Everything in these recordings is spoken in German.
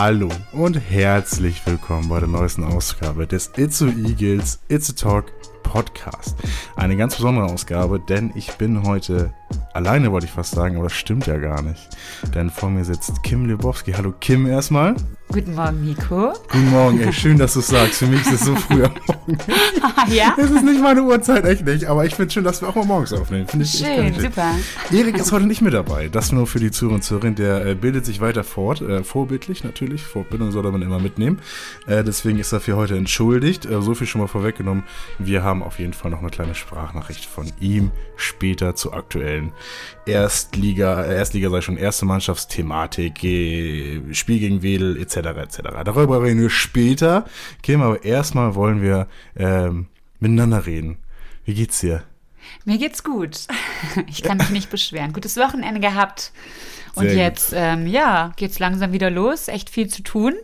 Hallo und herzlich willkommen bei der neuesten Ausgabe des It's a Eagles It's a Talk Podcast. Eine ganz besondere Ausgabe, denn ich bin heute alleine, wollte ich fast sagen, aber das stimmt ja gar nicht. Denn vor mir sitzt Kim Lebowski. Hallo Kim erstmal. Guten Morgen, Nico. Guten Morgen, ey, schön, dass du es sagst. Für mich ist es so früh am Morgen. ja? Es ist nicht meine Uhrzeit, echt nicht. Aber ich finde schön, dass wir auch mal morgens aufnehmen. Finde ich schön, schön, super. Erik ist heute nicht mit dabei. Das nur für die Zuhörer und Zuhörerinnen. Der äh, bildet sich weiter fort. Äh, vorbildlich natürlich. Fortbildung soll man immer mitnehmen. Äh, deswegen ist er für heute entschuldigt. Äh, so viel schon mal vorweggenommen. Wir haben auf jeden Fall noch eine kleine Sprachnachricht von ihm später zur aktuellen Erstliga, Erstliga sei schon erste Mannschaftsthematik, Spiel gegen Wedel etc. etc. Darüber reden wir später. Kim, aber erstmal wollen wir ähm, miteinander reden. Wie geht's dir? Mir geht's gut. Ich kann mich nicht beschweren. Gutes Wochenende gehabt. Und Sehr jetzt, ähm, ja, geht's langsam wieder los. Echt viel zu tun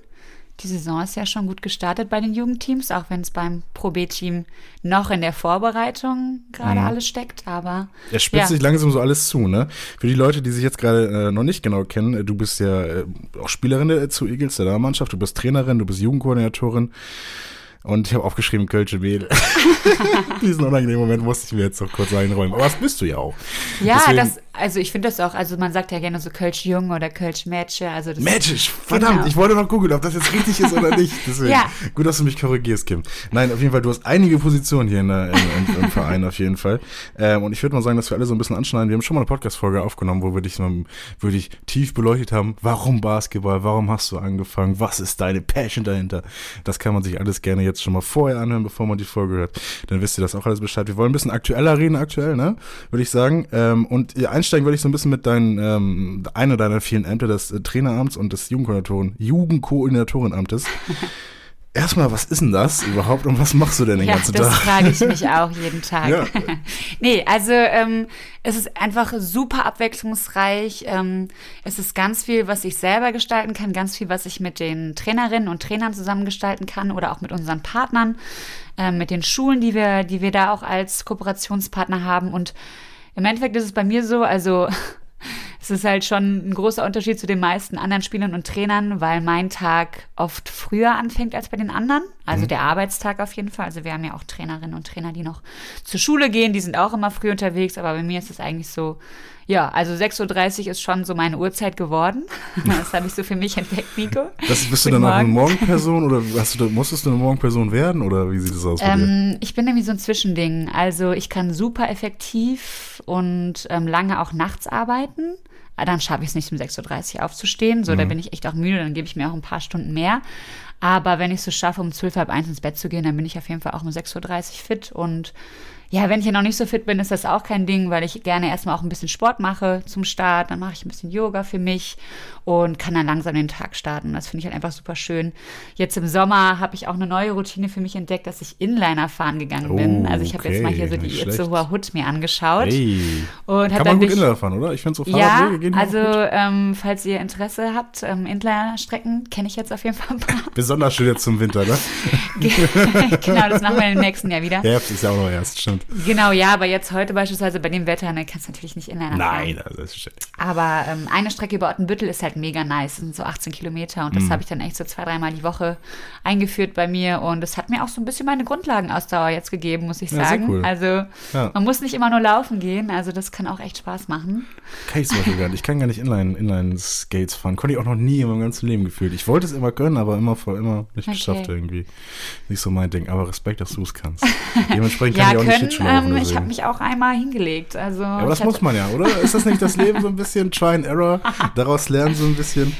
die Saison ist ja schon gut gestartet bei den Jugendteams, auch wenn es beim Pro B-Team noch in der Vorbereitung gerade mhm. alles steckt. Aber es spitzt ja. sich langsam so alles zu, ne? Für die Leute, die sich jetzt gerade äh, noch nicht genau kennen, äh, du bist ja äh, auch Spielerin der, zu Eagles der Mannschaft, du bist Trainerin, du bist Jugendkoordinatorin. Und ich habe aufgeschrieben Kölsche Mädel. Diesen unangenehmen Moment musste ich mir jetzt noch kurz einräumen. Aber das bist du ja auch. Ja, Deswegen, das, also ich finde das auch, also man sagt ja gerne so Kölsch Jung oder Kölsch Mädchen. Also Mädchen, verdammt, genau. ich wollte noch googeln, ob das jetzt richtig ist oder nicht. Deswegen, ja. gut, dass du mich korrigierst, Kim. Nein, auf jeden Fall, du hast einige Positionen hier in der, im, im, im Verein auf jeden Fall. Ähm, und ich würde mal sagen, dass wir alle so ein bisschen anschneiden. Wir haben schon mal eine Podcast-Folge aufgenommen, wo wir dich so wirklich tief beleuchtet haben. Warum Basketball? Warum hast du angefangen? Was ist deine Passion dahinter? Das kann man sich alles gerne jetzt schon mal vorher anhören, bevor man die Folge hört. Dann wisst ihr das auch alles Bescheid. Wir wollen ein bisschen aktueller reden, aktuell, ne? Würde ich sagen. Ähm, und einsteigen würde ich so ein bisschen mit deinen, ähm, einer deiner vielen Ämter des äh, Traineramts und des Jugendkoordinatoren, Jugendkoordinatorenamtes. Erstmal, was ist denn das überhaupt und was machst du denn den ja, ganzen Tag? Das frage ich mich auch jeden Tag. Ja. nee, also ähm, es ist einfach super abwechslungsreich. Ähm, es ist ganz viel, was ich selber gestalten kann, ganz viel, was ich mit den Trainerinnen und Trainern zusammen gestalten kann oder auch mit unseren Partnern, äh, mit den Schulen, die wir, die wir da auch als Kooperationspartner haben. Und im Endeffekt ist es bei mir so, also es ist halt schon ein großer Unterschied zu den meisten anderen Spielern und Trainern, weil mein Tag oft früher anfängt als bei den anderen. Also mhm. der Arbeitstag auf jeden Fall. Also wir haben ja auch Trainerinnen und Trainer, die noch zur Schule gehen, die sind auch immer früh unterwegs, aber bei mir ist es eigentlich so, ja, also 6.30 Uhr ist schon so meine Uhrzeit geworden. Das habe ich so für mich entdeckt, Nico. Das, bist du dann auch eine Morgenperson oder hast du, musstest du eine Morgenperson werden oder wie sieht es aus? Ähm, ich bin nämlich so ein Zwischending. Also ich kann super effektiv und ähm, lange auch nachts arbeiten. Ah, dann schaffe ich es nicht, um 6.30 Uhr aufzustehen. So, mhm. da bin ich echt auch müde, dann gebe ich mir auch ein paar Stunden mehr. Aber wenn ich es so schaffe, um 12, halb eins ins Bett zu gehen, dann bin ich auf jeden Fall auch um 6.30 Uhr fit und ja, wenn ich ja noch nicht so fit bin, ist das auch kein Ding, weil ich gerne erstmal auch ein bisschen Sport mache zum Start. Dann mache ich ein bisschen Yoga für mich und kann dann langsam den Tag starten. Das finde ich halt einfach super schön. Jetzt im Sommer habe ich auch eine neue Routine für mich entdeckt, dass ich Inliner fahren gegangen oh, bin. Also ich habe okay, jetzt mal hier so die Itzehoer Hut mir angeschaut. Hey. Und Kann man gut Inliner fahren, oder? Ich finde so Fahrradwege ja, gehen also ähm, falls ihr Interesse habt, ähm, Inliner-Strecken kenne ich jetzt auf jeden Fall ein paar. Besonders schön jetzt zum Winter, ne? genau, das machen wir im nächsten Jahr wieder. Herbst ist ja auch noch erst, stimmt. Genau, ja, aber jetzt heute beispielsweise bei dem Wetter, ne, kannst du natürlich nicht Inliner Nein, fahren. das ist schön. Aber ähm, eine Strecke über Ottenbüttel ist halt mega nice. Das sind so 18 Kilometer und das mhm. habe ich dann echt so zwei, dreimal die Woche eingeführt bei mir und es hat mir auch so ein bisschen meine Grundlagenausdauer jetzt gegeben, muss ich ja, sagen. Cool. Also ja. man muss nicht immer nur laufen gehen, also das kann auch echt Spaß machen. Kann ich zum Beispiel gar nicht. Ich kann gar nicht Inline, Inline-Skates fahren. Konnte ich auch noch nie in meinem ganzen Leben gefühlt. Ich wollte es immer können, aber immer vor immer nicht okay. geschafft irgendwie. Nicht so mein Ding. Aber Respekt, dass du es kannst. Dementsprechend kann ja, ich auch können, nicht Schlittschuh ähm, Ich habe mich auch einmal hingelegt. Also, ja, aber das muss man ja, oder? Ist das nicht das Leben so ein bisschen Try and Error? Daraus lernen so ein bisschen.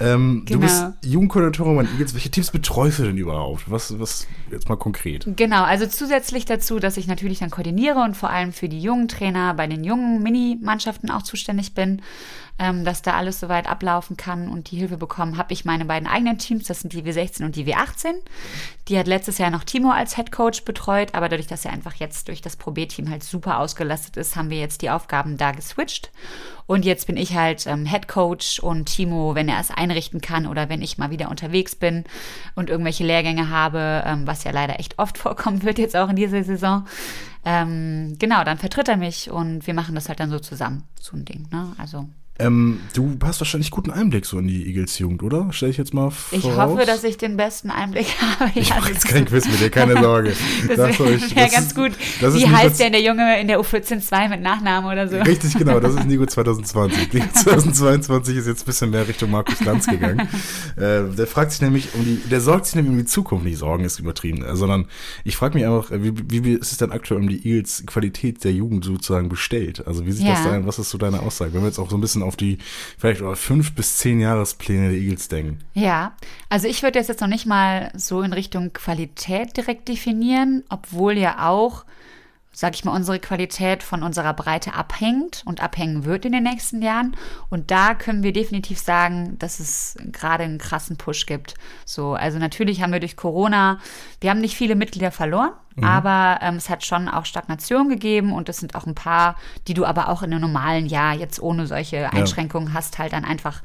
Ähm, genau. Du bist Jugendkoordinatorin bei Eagles. Welche Teams betreust du denn überhaupt? Was, was jetzt mal konkret? Genau, also zusätzlich dazu, dass ich natürlich dann koordiniere und vor allem für die jungen Trainer bei den jungen Mini-Mannschaften auch zuständig bin, ähm, dass da alles soweit ablaufen kann und die Hilfe bekommen, habe ich meine beiden eigenen Teams, das sind die W16 und die W18. Die hat letztes Jahr noch Timo als Head Coach betreut, aber dadurch, dass er einfach jetzt durch das Pro B-Team halt super ausgelastet ist, haben wir jetzt die Aufgaben da geswitcht. Und jetzt bin ich halt ähm, Head Coach und Timo, wenn er es einrichten kann oder wenn ich mal wieder unterwegs bin und irgendwelche Lehrgänge habe, ähm, was ja leider echt oft vorkommen wird jetzt auch in dieser Saison, ähm, genau, dann vertritt er mich und wir machen das halt dann so zusammen, so ein Ding. Ne? Also Ähm, du hast wahrscheinlich guten Einblick so in die Eagles-Jugend, oder? Stell ich jetzt mal vor. Ich hoffe, dass ich den besten Einblick habe. Ich mache jetzt kein Quiz mit dir, keine Sorge. das wäre wär ganz gut. Wie heißt denn der Junge in der U14-2 mit Nachnamen oder so? Richtig, genau. Das ist Nico 2020. Nico 2022 ist jetzt ein bisschen mehr Richtung Markus Lanz gegangen. äh, der fragt sich nämlich um die, der sorgt sich nämlich um die Zukunft. Nicht Sorgen ist übertrieben, äh, sondern ich frage mich einfach, wie, wie, wie ist es denn aktuell um die Eagles Qualität der Jugend sozusagen bestellt? Also wie sieht ja. das da Was ist so deine Aussage? Wenn wir jetzt auch so ein bisschen auf die vielleicht fünf bis zehn Jahrespläne der Eagles denken. Ja, also ich würde jetzt noch nicht mal so in Richtung Qualität direkt definieren, obwohl ja auch sag ich mal, unsere Qualität von unserer Breite abhängt und abhängen wird in den nächsten Jahren. Und da können wir definitiv sagen, dass es gerade einen krassen Push gibt. So, also natürlich haben wir durch Corona, wir haben nicht viele Mitglieder verloren, mhm. aber ähm, es hat schon auch Stagnation gegeben und es sind auch ein paar, die du aber auch in einem normalen Jahr jetzt ohne solche Einschränkungen ja. hast, halt dann einfach,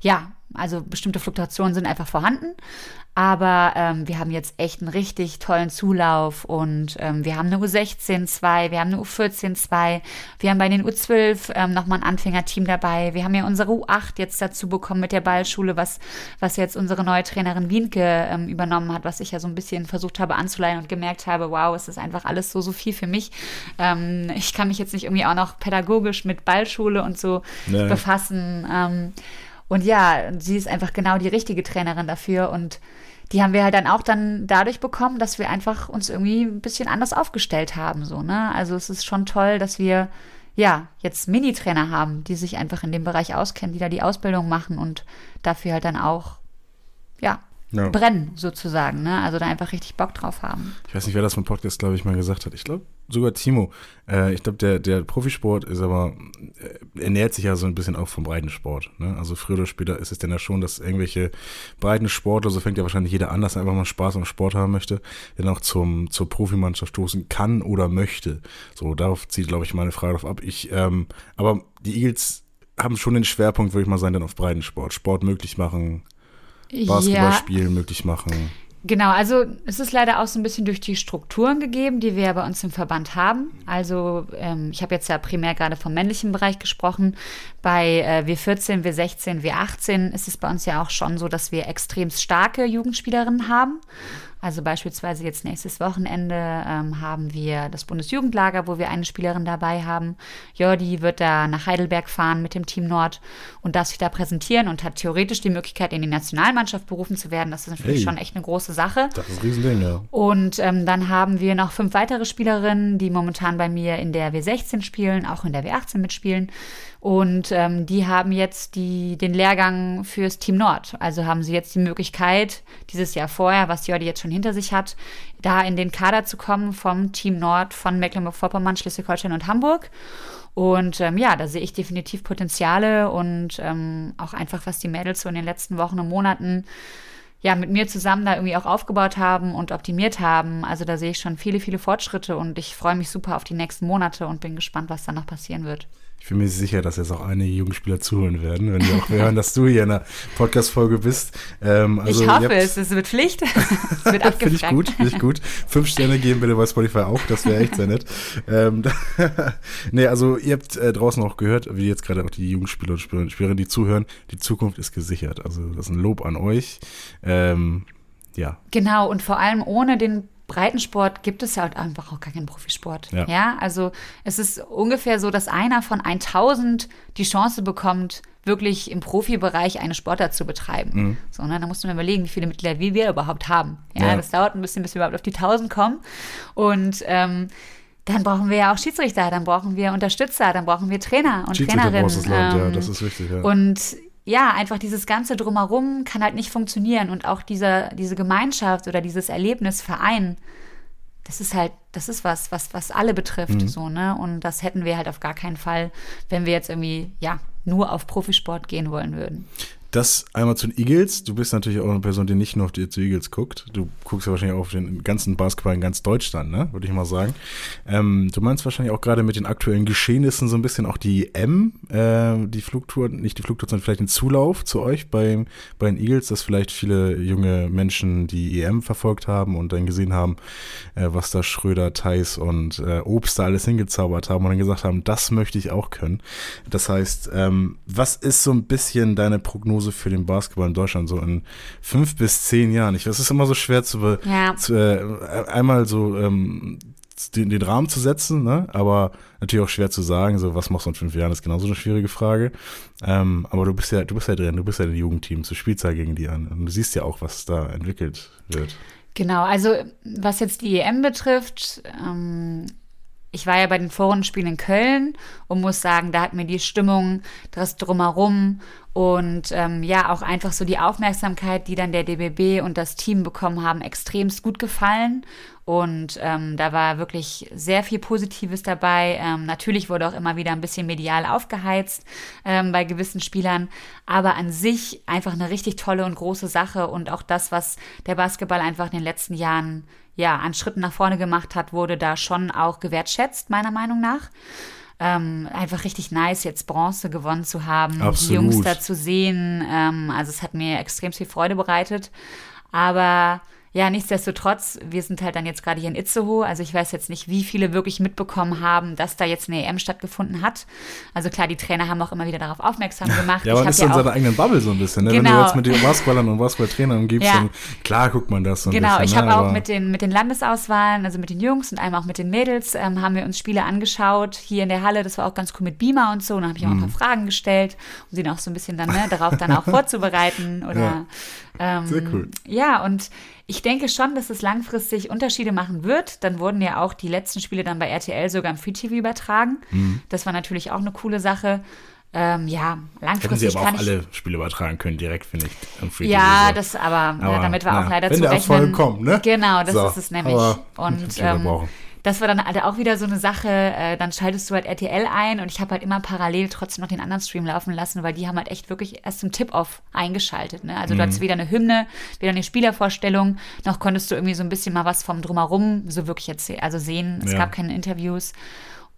ja, also bestimmte Fluktuationen sind einfach vorhanden. Aber ähm, wir haben jetzt echt einen richtig tollen Zulauf und ähm, wir haben eine U16-2, wir haben eine U14-2, wir haben bei den U12 ähm, nochmal ein Anfängerteam dabei. Wir haben ja unsere U8 jetzt dazu bekommen mit der Ballschule, was, was jetzt unsere neue Trainerin Wienke ähm, übernommen hat, was ich ja so ein bisschen versucht habe anzuleihen und gemerkt habe, wow, es ist einfach alles so, so viel für mich. Ähm, ich kann mich jetzt nicht irgendwie auch noch pädagogisch mit Ballschule und so nee. befassen. Und ja, sie ist einfach genau die richtige Trainerin dafür und die haben wir halt dann auch dann dadurch bekommen, dass wir einfach uns irgendwie ein bisschen anders aufgestellt haben, so, ne? Also es ist schon toll, dass wir ja jetzt Mini-Trainer haben, die sich einfach in dem Bereich auskennen, die da die Ausbildung machen und dafür halt dann auch ja ja. brennen, sozusagen. Ne? Also da einfach richtig Bock drauf haben. Ich weiß nicht, wer das vom Podcast, glaube ich, mal gesagt hat. Ich glaube, sogar Timo. Äh, ich glaube, der, der Profisport ist aber, äh, ernährt sich ja so ein bisschen auch vom Breitensport. Ne? Also früher oder später ist es denn ja schon, dass irgendwelche Breitensportler, so fängt ja wahrscheinlich jeder an, dass er einfach mal Spaß am Sport haben möchte, der noch zum, zur Profimannschaft stoßen kann oder möchte. So, darauf zieht, glaube ich, meine Frage drauf ab. Ich, ähm, aber die Eagles haben schon den Schwerpunkt, würde ich mal sagen, dann auf Breitensport. Sport möglich machen, Basketballspielen ja. möglich machen. Genau, also es ist leider auch so ein bisschen durch die Strukturen gegeben, die wir ja bei uns im Verband haben. Also ähm, ich habe jetzt ja primär gerade vom männlichen Bereich gesprochen. Bei äh, W14, W16, W18 ist es bei uns ja auch schon so, dass wir extrem starke Jugendspielerinnen haben. Also beispielsweise jetzt nächstes Wochenende ähm, haben wir das Bundesjugendlager, wo wir eine Spielerin dabei haben. Jordi wird da nach Heidelberg fahren mit dem Team Nord und darf sich da präsentieren und hat theoretisch die Möglichkeit, in die Nationalmannschaft berufen zu werden. Das ist natürlich hey, schon echt eine große Sache. Das ist ein Riesending, ja. Und ähm, dann haben wir noch fünf weitere Spielerinnen, die momentan bei mir in der W16 spielen, auch in der W18 mitspielen. Und ähm, die haben jetzt die, den Lehrgang fürs Team Nord. Also haben sie jetzt die Möglichkeit, dieses Jahr vorher, was Jordi jetzt schon hinter sich hat, da in den Kader zu kommen vom Team Nord von Mecklenburg-Vorpommern, Schleswig-Holstein und Hamburg. Und ähm, ja, da sehe ich definitiv Potenziale und ähm, auch einfach, was die Mädels so in den letzten Wochen und Monaten ja, mit mir zusammen da irgendwie auch aufgebaut haben und optimiert haben. Also da sehe ich schon viele, viele Fortschritte und ich freue mich super auf die nächsten Monate und bin gespannt, was da noch passieren wird. Ich bin mir sicher, dass jetzt auch einige Jugendspieler zuhören werden, wenn wir auch hören, dass du hier in der Podcast-Folge bist. Ähm, also ich hoffe es, es wird Pflicht. es wird abgefragt. finde ich gut, finde ich gut. Fünf Sterne geben bitte bei Spotify auch, das wäre echt sehr nett. Ähm, nee, also ihr habt äh, draußen auch gehört, wie jetzt gerade auch die Jugendspieler und Spielerinnen, die zuhören, die Zukunft ist gesichert. Also das ist ein Lob an euch. Ähm, ja. Genau, und vor allem ohne den Breitensport gibt es ja halt einfach auch gar keinen Profisport. Ja. ja. also es ist ungefähr so, dass einer von 1000 die Chance bekommt, wirklich im Profibereich eine Sportart zu betreiben. Mhm. So, ne, da musst du mir überlegen, wie viele Mitglieder wir überhaupt haben. Ja, ja, das dauert ein bisschen, bis wir überhaupt auf die 1000 kommen. Und ähm, dann brauchen wir ja auch Schiedsrichter, dann brauchen wir Unterstützer, dann brauchen wir Trainer und Trainerinnen. Das Land, ähm, ja, das ist wichtig, ja. Und ja, einfach dieses ganze Drumherum kann halt nicht funktionieren und auch diese, diese Gemeinschaft oder dieses Erlebnis Verein, das ist halt, das ist was, was, was alle betrifft, mhm. so, ne? Und das hätten wir halt auf gar keinen Fall, wenn wir jetzt irgendwie, ja, nur auf Profisport gehen wollen würden. Das einmal zu den Eagles. Du bist natürlich auch eine Person, die nicht nur auf die Eagles guckt. Du guckst ja wahrscheinlich auch auf den ganzen Basketball in ganz Deutschland, ne? Würde ich mal sagen. Ähm, du meinst wahrscheinlich auch gerade mit den aktuellen Geschehnissen so ein bisschen auch die M, äh, die Flugtour, nicht die Flugtour, sondern vielleicht den Zulauf zu euch bei, bei den Eagles, dass vielleicht viele junge Menschen die EM verfolgt haben und dann gesehen haben, äh, was da Schröder, Theis und äh, Obst da alles hingezaubert haben und dann gesagt haben, das möchte ich auch können. Das heißt, ähm, was ist so ein bisschen deine Prognose für den Basketball in Deutschland so in fünf bis zehn Jahren? Ich weiß, es ist immer so schwer zu, ja. zu äh, einmal so ähm, den, den, Rahmen zu setzen, ne? aber natürlich auch schwer zu sagen, so was machst du in fünf Jahren, ist genauso eine schwierige Frage. Ähm, aber du bist ja, du bist ja drin, du bist ja in den Jugendteams, du spielst ja gegen die an und du siehst ja auch, was da entwickelt wird. Genau, also was jetzt die EM betrifft, ähm, ich war ja bei den Vorrundenspielen in Köln und muss sagen, da hat mir die Stimmung, das Drumherum und ähm, ja, auch einfach so die Aufmerksamkeit, die dann der DBB und das Team bekommen haben, extremst gut gefallen. Und ähm, da war wirklich sehr viel Positives dabei. Ähm, natürlich wurde auch immer wieder ein bisschen medial aufgeheizt ähm, bei gewissen Spielern, aber an sich einfach eine richtig tolle und große Sache und auch das, was der Basketball einfach in den letzten Jahren ja an Schritten nach vorne gemacht hat, wurde da schon auch gewertschätzt, meiner Meinung nach. Ähm, einfach richtig nice, jetzt Bronze gewonnen zu haben, Absolut. die Jungs da zu sehen. Ähm, also es hat mir extrem viel Freude bereitet. Aber ja, nichtsdestotrotz, wir sind halt dann jetzt gerade hier in Itzehoe. Also ich weiß jetzt nicht, wie viele wirklich mitbekommen haben, dass da jetzt eine EM stattgefunden hat. Also klar, die Trainer haben auch immer wieder darauf aufmerksam gemacht. ja, man ist ja in seiner eigenen Bubble so ein bisschen. Ne? Genau. Wenn du genau. jetzt mit den Basketballern und Basketballtrainern umgibst, ja. dann klar guckt man das so ein genau, bisschen. Genau, ich ne? habe auch mit den, mit den Landesauswahlen, also mit den Jungs und einmal auch mit den Mädels, ähm, haben wir uns Spiele angeschaut hier in der Halle. Das war auch ganz cool mit Beamer und so. Und dann habe ich auch mhm. ein paar Fragen gestellt, um sie auch so ein bisschen dann ne, darauf dann auch vorzubereiten. Oder, ja. Ähm, Sehr cool. Ja, und ich denke schon, dass es langfristig Unterschiede machen wird. Dann wurden ja auch die letzten Spiele dann bei RTL sogar im Free TV übertragen. Mhm. Das war natürlich auch eine coole Sache. Ähm, ja, langfristig Hätten sie aber auch alle Spiele übertragen können, direkt, finde ich. Ja, so. das aber, aber, damit war na, auch leider wenn zu der rechnen. Erfolg kommt, ne? Genau, das so, ist es nämlich. Und ähm, das war dann halt auch wieder so eine Sache, äh, dann schaltest du halt RTL ein und ich habe halt immer parallel trotzdem noch den anderen Stream laufen lassen, weil die haben halt echt wirklich erst zum Tip-Off eingeschaltet. Ne? Also mhm. du hattest weder eine Hymne, weder eine Spielervorstellung, noch konntest du irgendwie so ein bisschen mal was vom Drumherum so wirklich jetzt also sehen. Es ja. gab keine Interviews.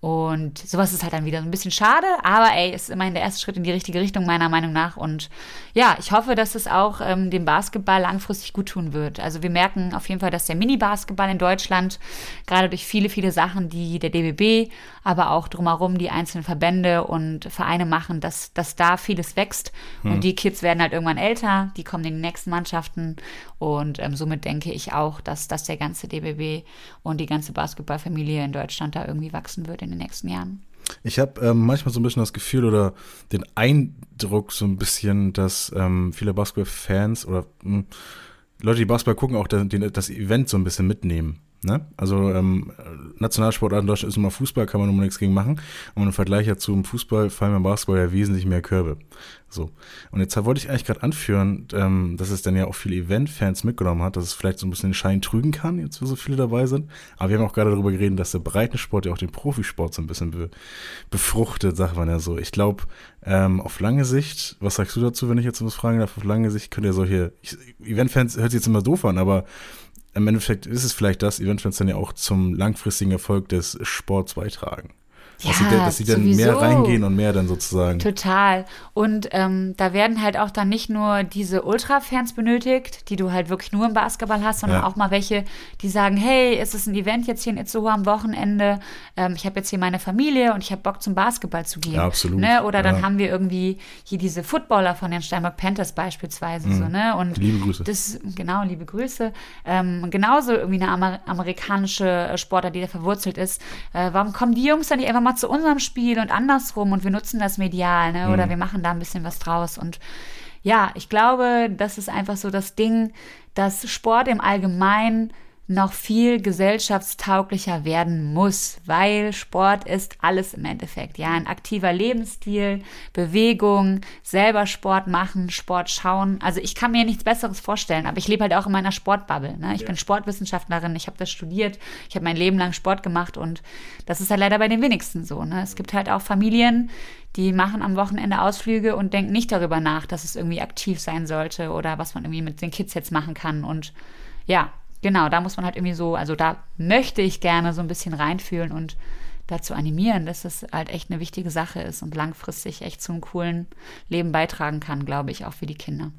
Und sowas ist halt dann wieder so ein bisschen schade, aber ey, ist immerhin der erste Schritt in die richtige Richtung, meiner Meinung nach. Und ja, ich hoffe, dass es auch ähm, dem Basketball langfristig gut tun wird. Also wir merken auf jeden Fall, dass der Mini-Basketball in Deutschland, gerade durch viele, viele Sachen, die der DBB, aber auch drumherum die einzelnen Verbände und Vereine machen, dass, dass da vieles wächst. Hm. Und die Kids werden halt irgendwann älter, die kommen in die nächsten Mannschaften. Und ähm, somit denke ich auch, dass, dass der ganze DBB und die ganze Basketballfamilie in Deutschland da irgendwie wachsen wird den nächsten Jahren. Ich habe ähm, manchmal so ein bisschen das Gefühl oder den Eindruck so ein bisschen, dass ähm, viele Basketball-Fans oder mh, hm, Leute, die Basketball gucken, auch das, das Event so ein bisschen mitnehmen. Ne? Also ähm, Nationalsportart in Deutschland ist immer Fußball, kann man nur nichts gegen machen. Und im Vergleich ja zum Fußball fallen beim Basketball ja wesentlich mehr Körbe. So. Und jetzt wollte ich eigentlich gerade anführen, ähm, dass es dann ja auch viele Event-Fans mitgenommen hat, dass es vielleicht so ein bisschen den Schein trügen kann, jetzt wo so viele dabei sind. Aber wir haben auch gerade darüber geredet, dass der Breitensport ja auch den Profisport so ein bisschen be befruchtet, sagt man ja so. Ich glaube, ähm, auf lange Sicht, was sagst du dazu, wenn ich jetzt was fragen darf, auf lange Sicht könnt ihr solche, Event-Fans hört sich jetzt immer doof an, aber im Endeffekt ist es vielleicht das, Event-Fans dann ja auch zum langfristigen Erfolg des Sports beitragen. Ja, dass sie, dass sie dann mehr reingehen und mehr dann sozusagen. Total. Und ähm, da werden halt auch dann nicht nur diese Ultra-Fans benötigt, die du halt wirklich nur im Basketball hast, sondern ja. auch mal welche, die sagen, hey, es ist ein Event jetzt hier in Itzehoe am Wochenende, ähm, ich habe jetzt hier meine Familie und ich habe Bock zum Basketball zu gehen. Ja, absolut. Ne? Oder dann ja. haben wir irgendwie hier diese Footballer von den Steinbock Panthers beispielsweise. Mhm. So, ne? und liebe Grüße. Das, genau, liebe Grüße. Ähm, genauso irgendwie eine Amer amerikanische Sportler, die da verwurzelt ist. Äh, warum kommen die Jungs dann nicht einfach mal mal zu unserem Spiel und andersrum und wir nutzen das medial, ne? Oder mhm. wir machen da ein bisschen was draus. Und ja, ich glaube, das ist einfach so das Ding, dass Sport im Allgemeinen noch viel gesellschaftstauglicher werden muss, weil Sport ist alles im Endeffekt. Ja, ein aktiver Lebensstil, Bewegung, selber Sport machen, Sport schauen. Also ich kann mir nichts Besseres vorstellen, aber ich lebe halt auch in meiner Sportbubble. Ne? Ich ja. bin Sportwissenschaftlerin, ich habe das studiert, ich habe mein Leben lang Sport gemacht und das ist halt leider bei den wenigsten so. Ne? Es gibt halt auch Familien, die machen am Wochenende Ausflüge und denken nicht darüber nach, dass es irgendwie aktiv sein sollte oder was man irgendwie mit den Kids jetzt machen kann und ja, genau, da muss man halt irgendwie so, also da möchte ich gerne so ein bisschen reinfühlen und dazu animieren, dass es halt echt eine wichtige Sache ist und langfristig echt zu einem coolen Leben beitragen kann, glaube ich, auch für die Kinder.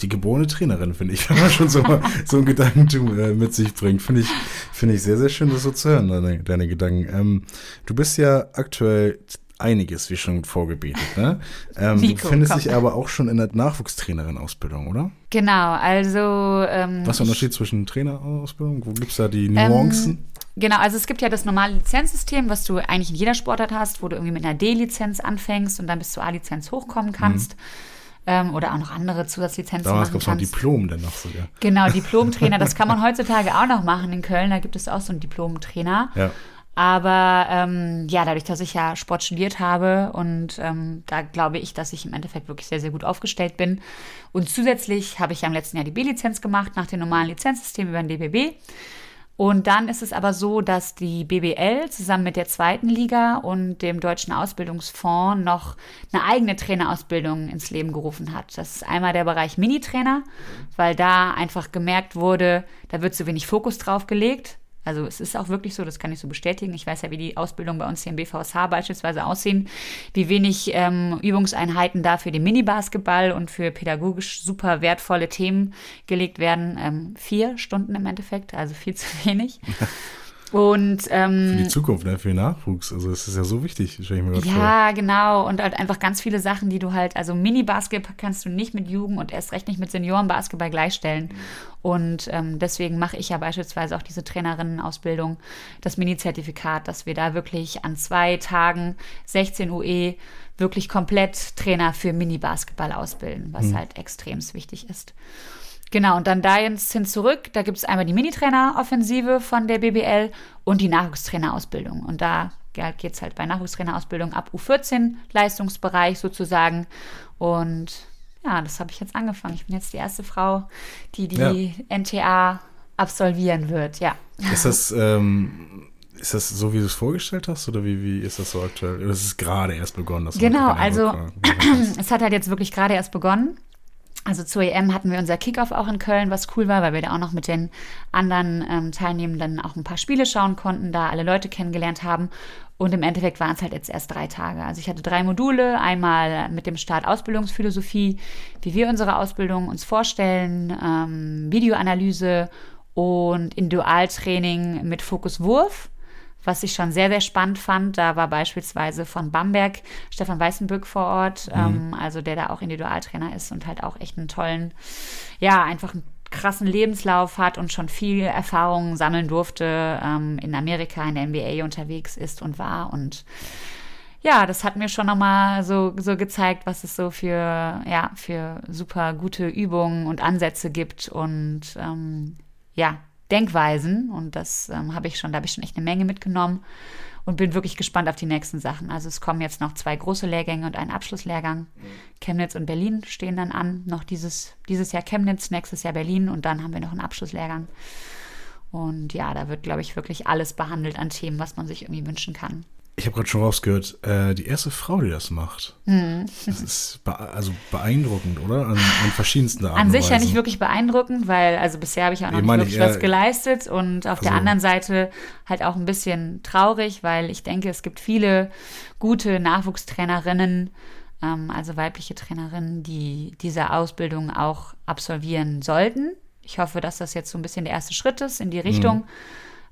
Die geborene Trainerin, finde ich, wenn man schon so, so ein Gedankentum äh, mit sich bringt. Finde ich, find ich sehr, sehr schön, das so zu hören, deine, deine Gedanken. Ähm, du bist ja aktuell einiges, wie schon vorgebetet. Ne? Ähm, Nico, du findest komm. dich aber auch schon in der Nachwuchstrainerin-Ausbildung, oder? Genau, also. Ähm, Was ist der Unterschied zwischen Trainerausbildung? Wo gibt es da die Nuancen? Ähm, genau, also es gibt ja das normale Lizenzsystem, was du eigentlich in jeder Sportart hast, wo du irgendwie mit einer D-Lizenz anfängst und dann bis zur A-Lizenz hochkommen kannst. Mhm. Ähm, oder auch noch andere Zusatzlizenzen Damals gab es noch Diplom dann noch sogar. Genau, Diplomtrainer, das kann man heutzutage auch noch machen in Köln. Da gibt es auch so einen Diplomtrainer. Ja. Aber ähm, ja, dadurch, dass ich ja Sport studiert habe und ähm, da glaube ich, dass ich im Endeffekt wirklich sehr, sehr gut aufgestellt bin. Und zusätzlich habe ich ja im letzten Jahr die B-Lizenz gemacht, nach dem normalen Lizenzsystem über den DBB. Und dann ist es aber so, dass die BBL zusammen mit der zweiten Liga und dem Deutschen Ausbildungsfonds noch eine eigene Trainerausbildung ins Leben gerufen hat. Das ist einmal der Bereich Mini-Trainer, weil da einfach gemerkt wurde, da wird zu wenig Fokus drauf gelegt. Also es ist auch wirklich so, das kann ich so bestätigen. Ich weiß ja, wie die Ausbildung bei uns hier im BVSH beispielsweise aussehen, wie wenig ähm, Übungseinheiten da für den Mini-Basketball und für pädagogisch super wertvolle Themen gelegt werden. Ähm, vier Stunden im Endeffekt, also viel zu wenig. Und, ähm, für die Zukunft, ne? für den Nachwuchs. Also es ist ja so wichtig, stelle ich mir gerade Ja, vor. genau. Und halt einfach ganz viele Sachen, die du halt, also Mini-Basketball kannst du nicht mit Jugend und erst recht nicht mit Senioren-Basketball gleichstellen. Und ähm, deswegen mache ich ja beispielsweise auch diese Trainerinnenausbildung, das Mini-Zertifikat, dass wir da wirklich an zwei Tagen 16 UE wirklich komplett Trainer für Mini-Basketball ausbilden, was mhm. halt extrem wichtig ist. Genau, und dann da jetzt hin zurück, da gibt es einmal die Minitrainer-Offensive von der BBL und die Nachwuchstrainerausbildung. Und da geht es halt bei Nachwuchstrainerausbildung ab U14 Leistungsbereich sozusagen. Und ja, das habe ich jetzt angefangen. Ich bin jetzt die erste Frau, die die ja. NTA absolvieren wird, ja. Ist das, ähm, ist das so, wie du es vorgestellt hast oder wie, wie ist das so aktuell? Oder ist es gerade erst begonnen? genau, also es hat halt jetzt wirklich gerade erst begonnen. Also zur EM hatten wir unser Kickoff auch in Köln, was cool war, weil wir da auch noch mit den anderen ähm, Teilnehmenden auch ein paar Spiele schauen konnten, da alle Leute kennengelernt haben. Und im Endeffekt waren es halt jetzt erst drei Tage. Also ich hatte drei Module, einmal mit dem Start Ausbildungsphilosophie, wie wir unsere Ausbildung uns vorstellen, ähm, Videoanalyse und Individualtraining mit Fokus Wurf was ich schon sehr, sehr spannend fand, da war beispielsweise von Bamberg Stefan Weißenböck vor Ort, mhm. ähm, also der da auch Individualtrainer ist und halt auch echt einen tollen, ja, einfach einen krassen Lebenslauf hat und schon viel Erfahrung sammeln durfte, ähm, in Amerika, in der NBA unterwegs ist und war und ja, das hat mir schon nochmal so, so gezeigt, was es so für, ja, für super gute Übungen und Ansätze gibt und ähm, ja, Denkweisen und das ähm, habe ich schon, da habe ich schon echt eine Menge mitgenommen und bin wirklich gespannt auf die nächsten Sachen. Also es kommen jetzt noch zwei große Lehrgänge und ein Abschlusslehrgang. Mhm. Chemnitz und Berlin stehen dann an. Noch dieses, dieses Jahr Chemnitz, nächstes Jahr Berlin und dann haben wir noch einen Abschlusslehrgang. Und ja, da wird, glaube ich, wirklich alles behandelt an Themen, was man sich irgendwie wünschen kann. Ich habe gerade schon rausgehört, äh, die erste Frau, die das macht. Mhm. Das ist be also beeindruckend, oder? An, an verschiedensten Arten. An sich ja nicht wirklich beeindruckend, weil also bisher habe ich auch noch nicht wirklich ich, was geleistet und auf also, der anderen Seite halt auch ein bisschen traurig, weil ich denke, es gibt viele gute Nachwuchstrainerinnen, ähm, also weibliche Trainerinnen, die diese Ausbildung auch absolvieren sollten. Ich hoffe, dass das jetzt so ein bisschen der erste Schritt ist in die Richtung. Mhm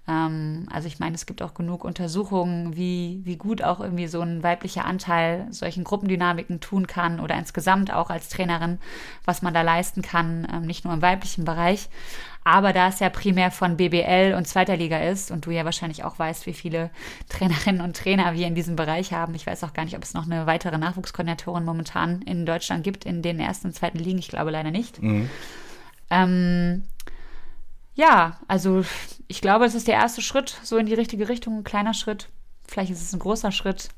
ähm, also ich meine, es gibt auch genug Untersuchungen, wie, wie gut auch irgendwie so ein weiblicher Anteil solchen Gruppendynamiken tun kann oder insgesamt auch als Trainerin, was man da leisten kann, ähm, nicht nur im weiblichen Bereich. Aber da es ja primär von BBL und zweiter Liga ist und du ja wahrscheinlich auch weißt, wie viele Trainerinnen und Trainer wir in diesem Bereich haben. Ich weiß auch gar nicht, ob es noch eine weitere Nachwuchskoordinatorin momentan in Deutschland gibt in den ersten und zweiten Ligen. Ich glaube leider nicht. Mhm. Ähm, ja, also ich glaube, es ist der erste Schritt so in die richtige Richtung, ein kleiner Schritt. Vielleicht ist es ein großer Schritt.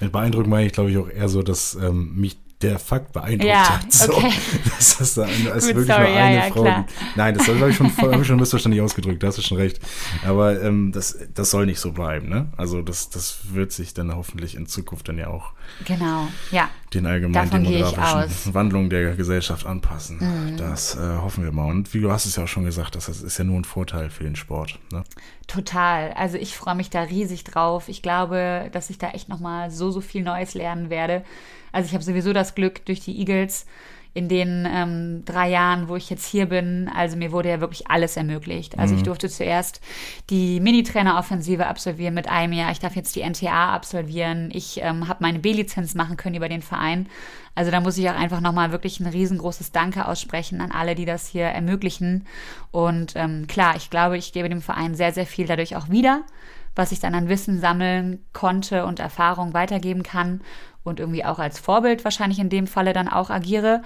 Mit beeindruckt meine ich, glaube ich, auch eher so, dass ähm, mich der Fakt beeindruckt ja, hat. So, okay. Dass das da als Gut, wirklich sorry, nur eine ja, ja, Frau klar. Nein, das habe ich schon, hab ich schon missverständlich ausgedrückt, da hast du schon recht. Aber ähm, das, das soll nicht so bleiben, ne? Also das, das wird sich dann hoffentlich in Zukunft dann ja auch genau, ja. den allgemeinen demografischen Wandlungen der Gesellschaft anpassen. Mhm. Das äh, hoffen wir mal. Und wie du hast es ja auch schon gesagt, das ist ja nur ein Vorteil für den Sport. Ne? Total. Also ich freue mich da riesig drauf. Ich glaube, dass ich da echt nochmal so, so viel Neues lernen werde. Also ich habe sowieso das Glück durch die Eagles in den ähm, drei Jahren, wo ich jetzt hier bin, also mir wurde ja wirklich alles ermöglicht. Also mhm. ich durfte zuerst die Mini-Trainer-Offensive absolvieren mit einem Jahr. Ich darf jetzt die NTA absolvieren. Ich ähm, habe meine B-Lizenz machen können über den Verein. Also da muss ich auch einfach nochmal wirklich ein riesengroßes Danke aussprechen an alle, die das hier ermöglichen. Und ähm, klar, ich glaube, ich gebe dem Verein sehr, sehr viel dadurch auch wieder, was ich dann an Wissen sammeln konnte und Erfahrung weitergeben kann und irgendwie auch als Vorbild wahrscheinlich in dem Falle dann auch agiere.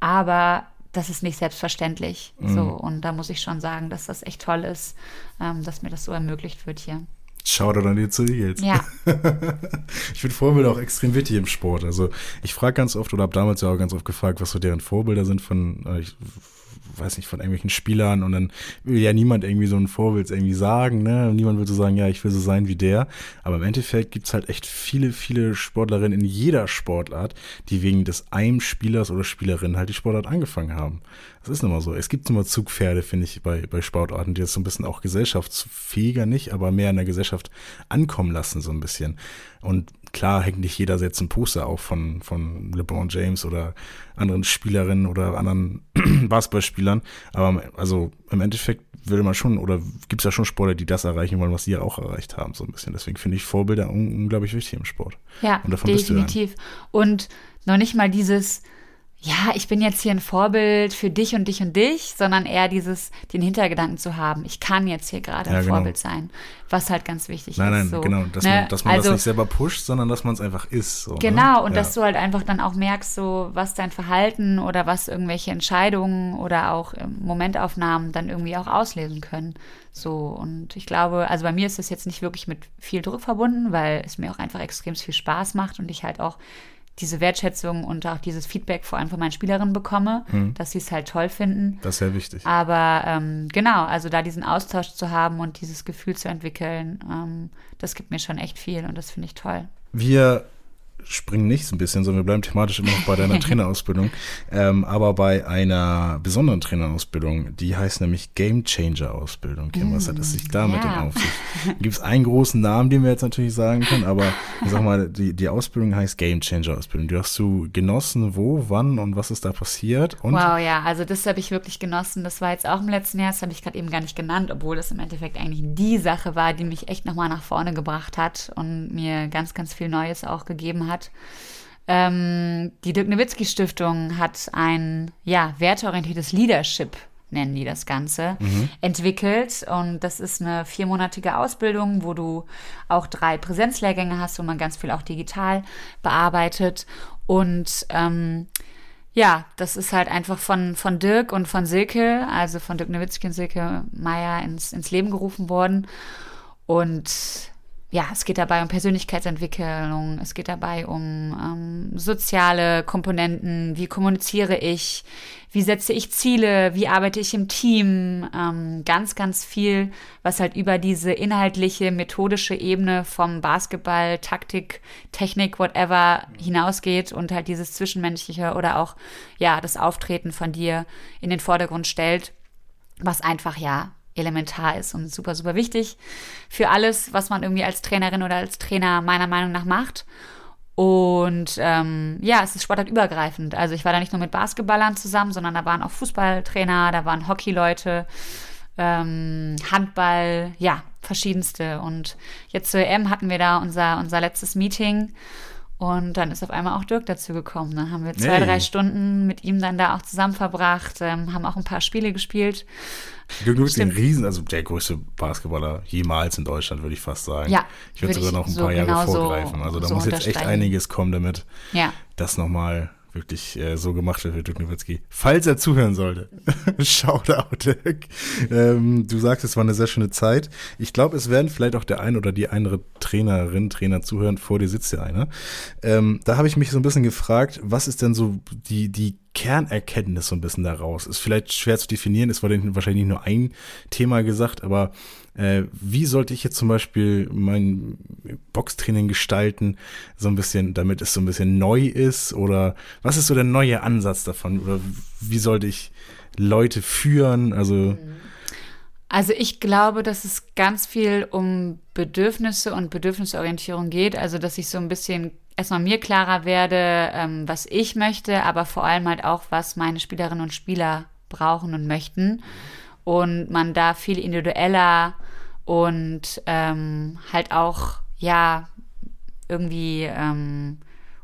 Aber das ist nicht selbstverständlich. Mhm. So, und da muss ich schon sagen, dass das echt toll ist, ähm, dass mir das so ermöglicht wird hier. Shoutout an die zu Eagles. Ja. ich finde Vorbilder auch extrem wichtig im Sport. Also ich frage ganz oft oder habe damals ja auch ganz oft gefragt, was so deren Vorbilder sind von, äh, weiß nicht, von irgendwelchen Spielern und dann will ja niemand irgendwie so ein Vorbild irgendwie sagen, ne? Niemand würde so sagen, ja, ich will so sein wie der. Aber im Endeffekt gibt es halt echt viele, viele Sportlerinnen in jeder Sportart, die wegen des einem Spielers oder Spielerin halt die Sportart angefangen haben. Das ist immer so. Es gibt immer Zugpferde, finde ich, bei, bei Sportarten, die das so ein bisschen auch gesellschaftsfähiger nicht, aber mehr in der Gesellschaft ankommen lassen, so ein bisschen. Und klar hängt nicht jeder jetzt ein Poster auf von, von LeBron James oder anderen Spielerinnen oder anderen Basketballspielern. Aber also im Endeffekt würde man schon, oder gibt es ja schon Sportler, die das erreichen wollen, was sie ja auch erreicht haben, so ein bisschen. Deswegen finde ich Vorbilder unglaublich wichtig im Sport. Ja, definitiv. Und noch nicht mal dieses, ja, ich bin jetzt hier ein Vorbild für dich und dich und dich, sondern eher dieses, den Hintergedanken zu haben, ich kann jetzt hier gerade ja, ein genau. Vorbild sein, was halt ganz wichtig nein, ist. Nein, nein, so. genau, dass ne? man, dass man also, das nicht selber pusht, sondern dass man es einfach ist. So, ne? genau, ne? und ja. dass du halt einfach dann auch merkst, so was dein Verhalten oder was irgendwelche Entscheidungen oder auch Momentaufnahmen dann irgendwie auch auslesen können. So, und ich glaube, also bei mir ist das jetzt nicht wirklich mit viel Druck verbunden, weil es mir auch einfach extrem viel Spaß macht und ich halt auch diese Wertschätzung und auch dieses Feedback vor allem von meinen Spielerinnen bekomme, mhm. dass sie es halt toll finden. Das ist sehr wichtig. Aber ähm, genau, also da diesen Austausch zu haben und dieses Gefühl zu entwickeln, ähm, das gibt mir schon echt viel und das finde ich toll. Wir springen nicht so ein bisschen, sondern wir bleiben thematisch immer noch bei deiner Trainerausbildung, ähm, aber bei einer besonderen Trainerausbildung, die heißt nämlich Game Changer Ausbildung. Kim, was hat es sich damit ja. denn auf sich? Gibt es einen großen Namen, den wir jetzt natürlich sagen können, aber ich sag mal, die, die Ausbildung heißt Game Changer Ausbildung. Die hast du genossen, wo, wann und was ist da passiert? Und wow, ja, also das habe ich wirklich genossen. Das war jetzt auch im letzten Jahr, das habe ich gerade eben gar nicht genannt, obwohl das im Endeffekt eigentlich die Sache war, die mich echt nochmal nach vorne gebracht hat und mir ganz, ganz viel Neues auch gegeben hat hat. Ähm, die Dirk Nowitzki Stiftung hat ein ja, werteorientiertes Leadership nennen die das Ganze, mhm. entwickelt. Und das ist eine viermonatige Ausbildung, wo du auch drei Präsenzlehrgänge hast, wo man ganz viel auch digital bearbeitet. Und ähm, ja, das ist halt einfach von, von Dirk und von Silke, also von Dirk Nowitzki und Silke Meyer ins, ins Leben gerufen worden. Und ja, es geht dabei um Persönlichkeitsentwicklung, es geht dabei um ähm, soziale Komponenten, wie kommuniziere ich, wie setze ich Ziele, wie arbeite ich im Team, ähm, ganz, ganz viel, was halt über diese inhaltliche, methodische Ebene vom Basketball, Taktik, Technik, whatever hinausgeht und halt dieses Zwischenmenschliche oder auch, ja, das Auftreten von dir in den Vordergrund stellt, was einfach, ja, elementar ist und super, super wichtig für alles, was man irgendwie als Trainerin oder als Trainer meiner Meinung nach macht. Und ähm, ja, es ist sportartübergreifend. Also ich war da nicht nur mit Basketballern zusammen, sondern da waren auch Fußballtrainer, da waren Hockeyleute, ähm, Handball, ja, verschiedenste. Und jetzt zur EM hatten wir da unser, unser letztes Meeting. Und dann ist auf einmal auch Dirk dazu gekommen. Dann haben wir zwei, hey. drei Stunden mit ihm dann da auch zusammen verbracht, ähm, haben auch ein paar Spiele gespielt. Dirk ist ein Riesen, also der größte Basketballer jemals in Deutschland, würde ich fast sagen. Ja, ich würde sogar noch ein so paar Jahre genau vorgreifen. Also da so muss jetzt echt einiges kommen, damit ja. das nochmal wirklich äh, so gemacht wird wie Dirk Nowitzki. Falls er zuhören sollte. Shoutout, Dirk. Ähm, du sagst, es war eine sehr schöne Zeit. Ich glaube, es werden vielleicht auch der ein oder die andere Trainerin, Trainer zuhören. Vor dir sitzt ja einer. Ähm, da habe ich mich so ein bisschen gefragt, was ist denn so die, die Kernerkenntnis so ein bisschen daraus? Ist vielleicht schwer zu definieren, es war wahrscheinlich nicht nur ein Thema gesagt, aber äh, wie sollte ich jetzt zum Beispiel mein Boxtraining gestalten, so ein bisschen, damit es so ein bisschen neu ist? Oder was ist so der neue Ansatz davon? Oder wie sollte ich Leute führen? Also. Also ich glaube, dass es ganz viel um Bedürfnisse und Bedürfnisorientierung geht. Also dass ich so ein bisschen erstmal mir klarer werde, ähm, was ich möchte, aber vor allem halt auch, was meine Spielerinnen und Spieler brauchen und möchten. Und man da viel individueller und ähm, halt auch, ja, irgendwie ähm,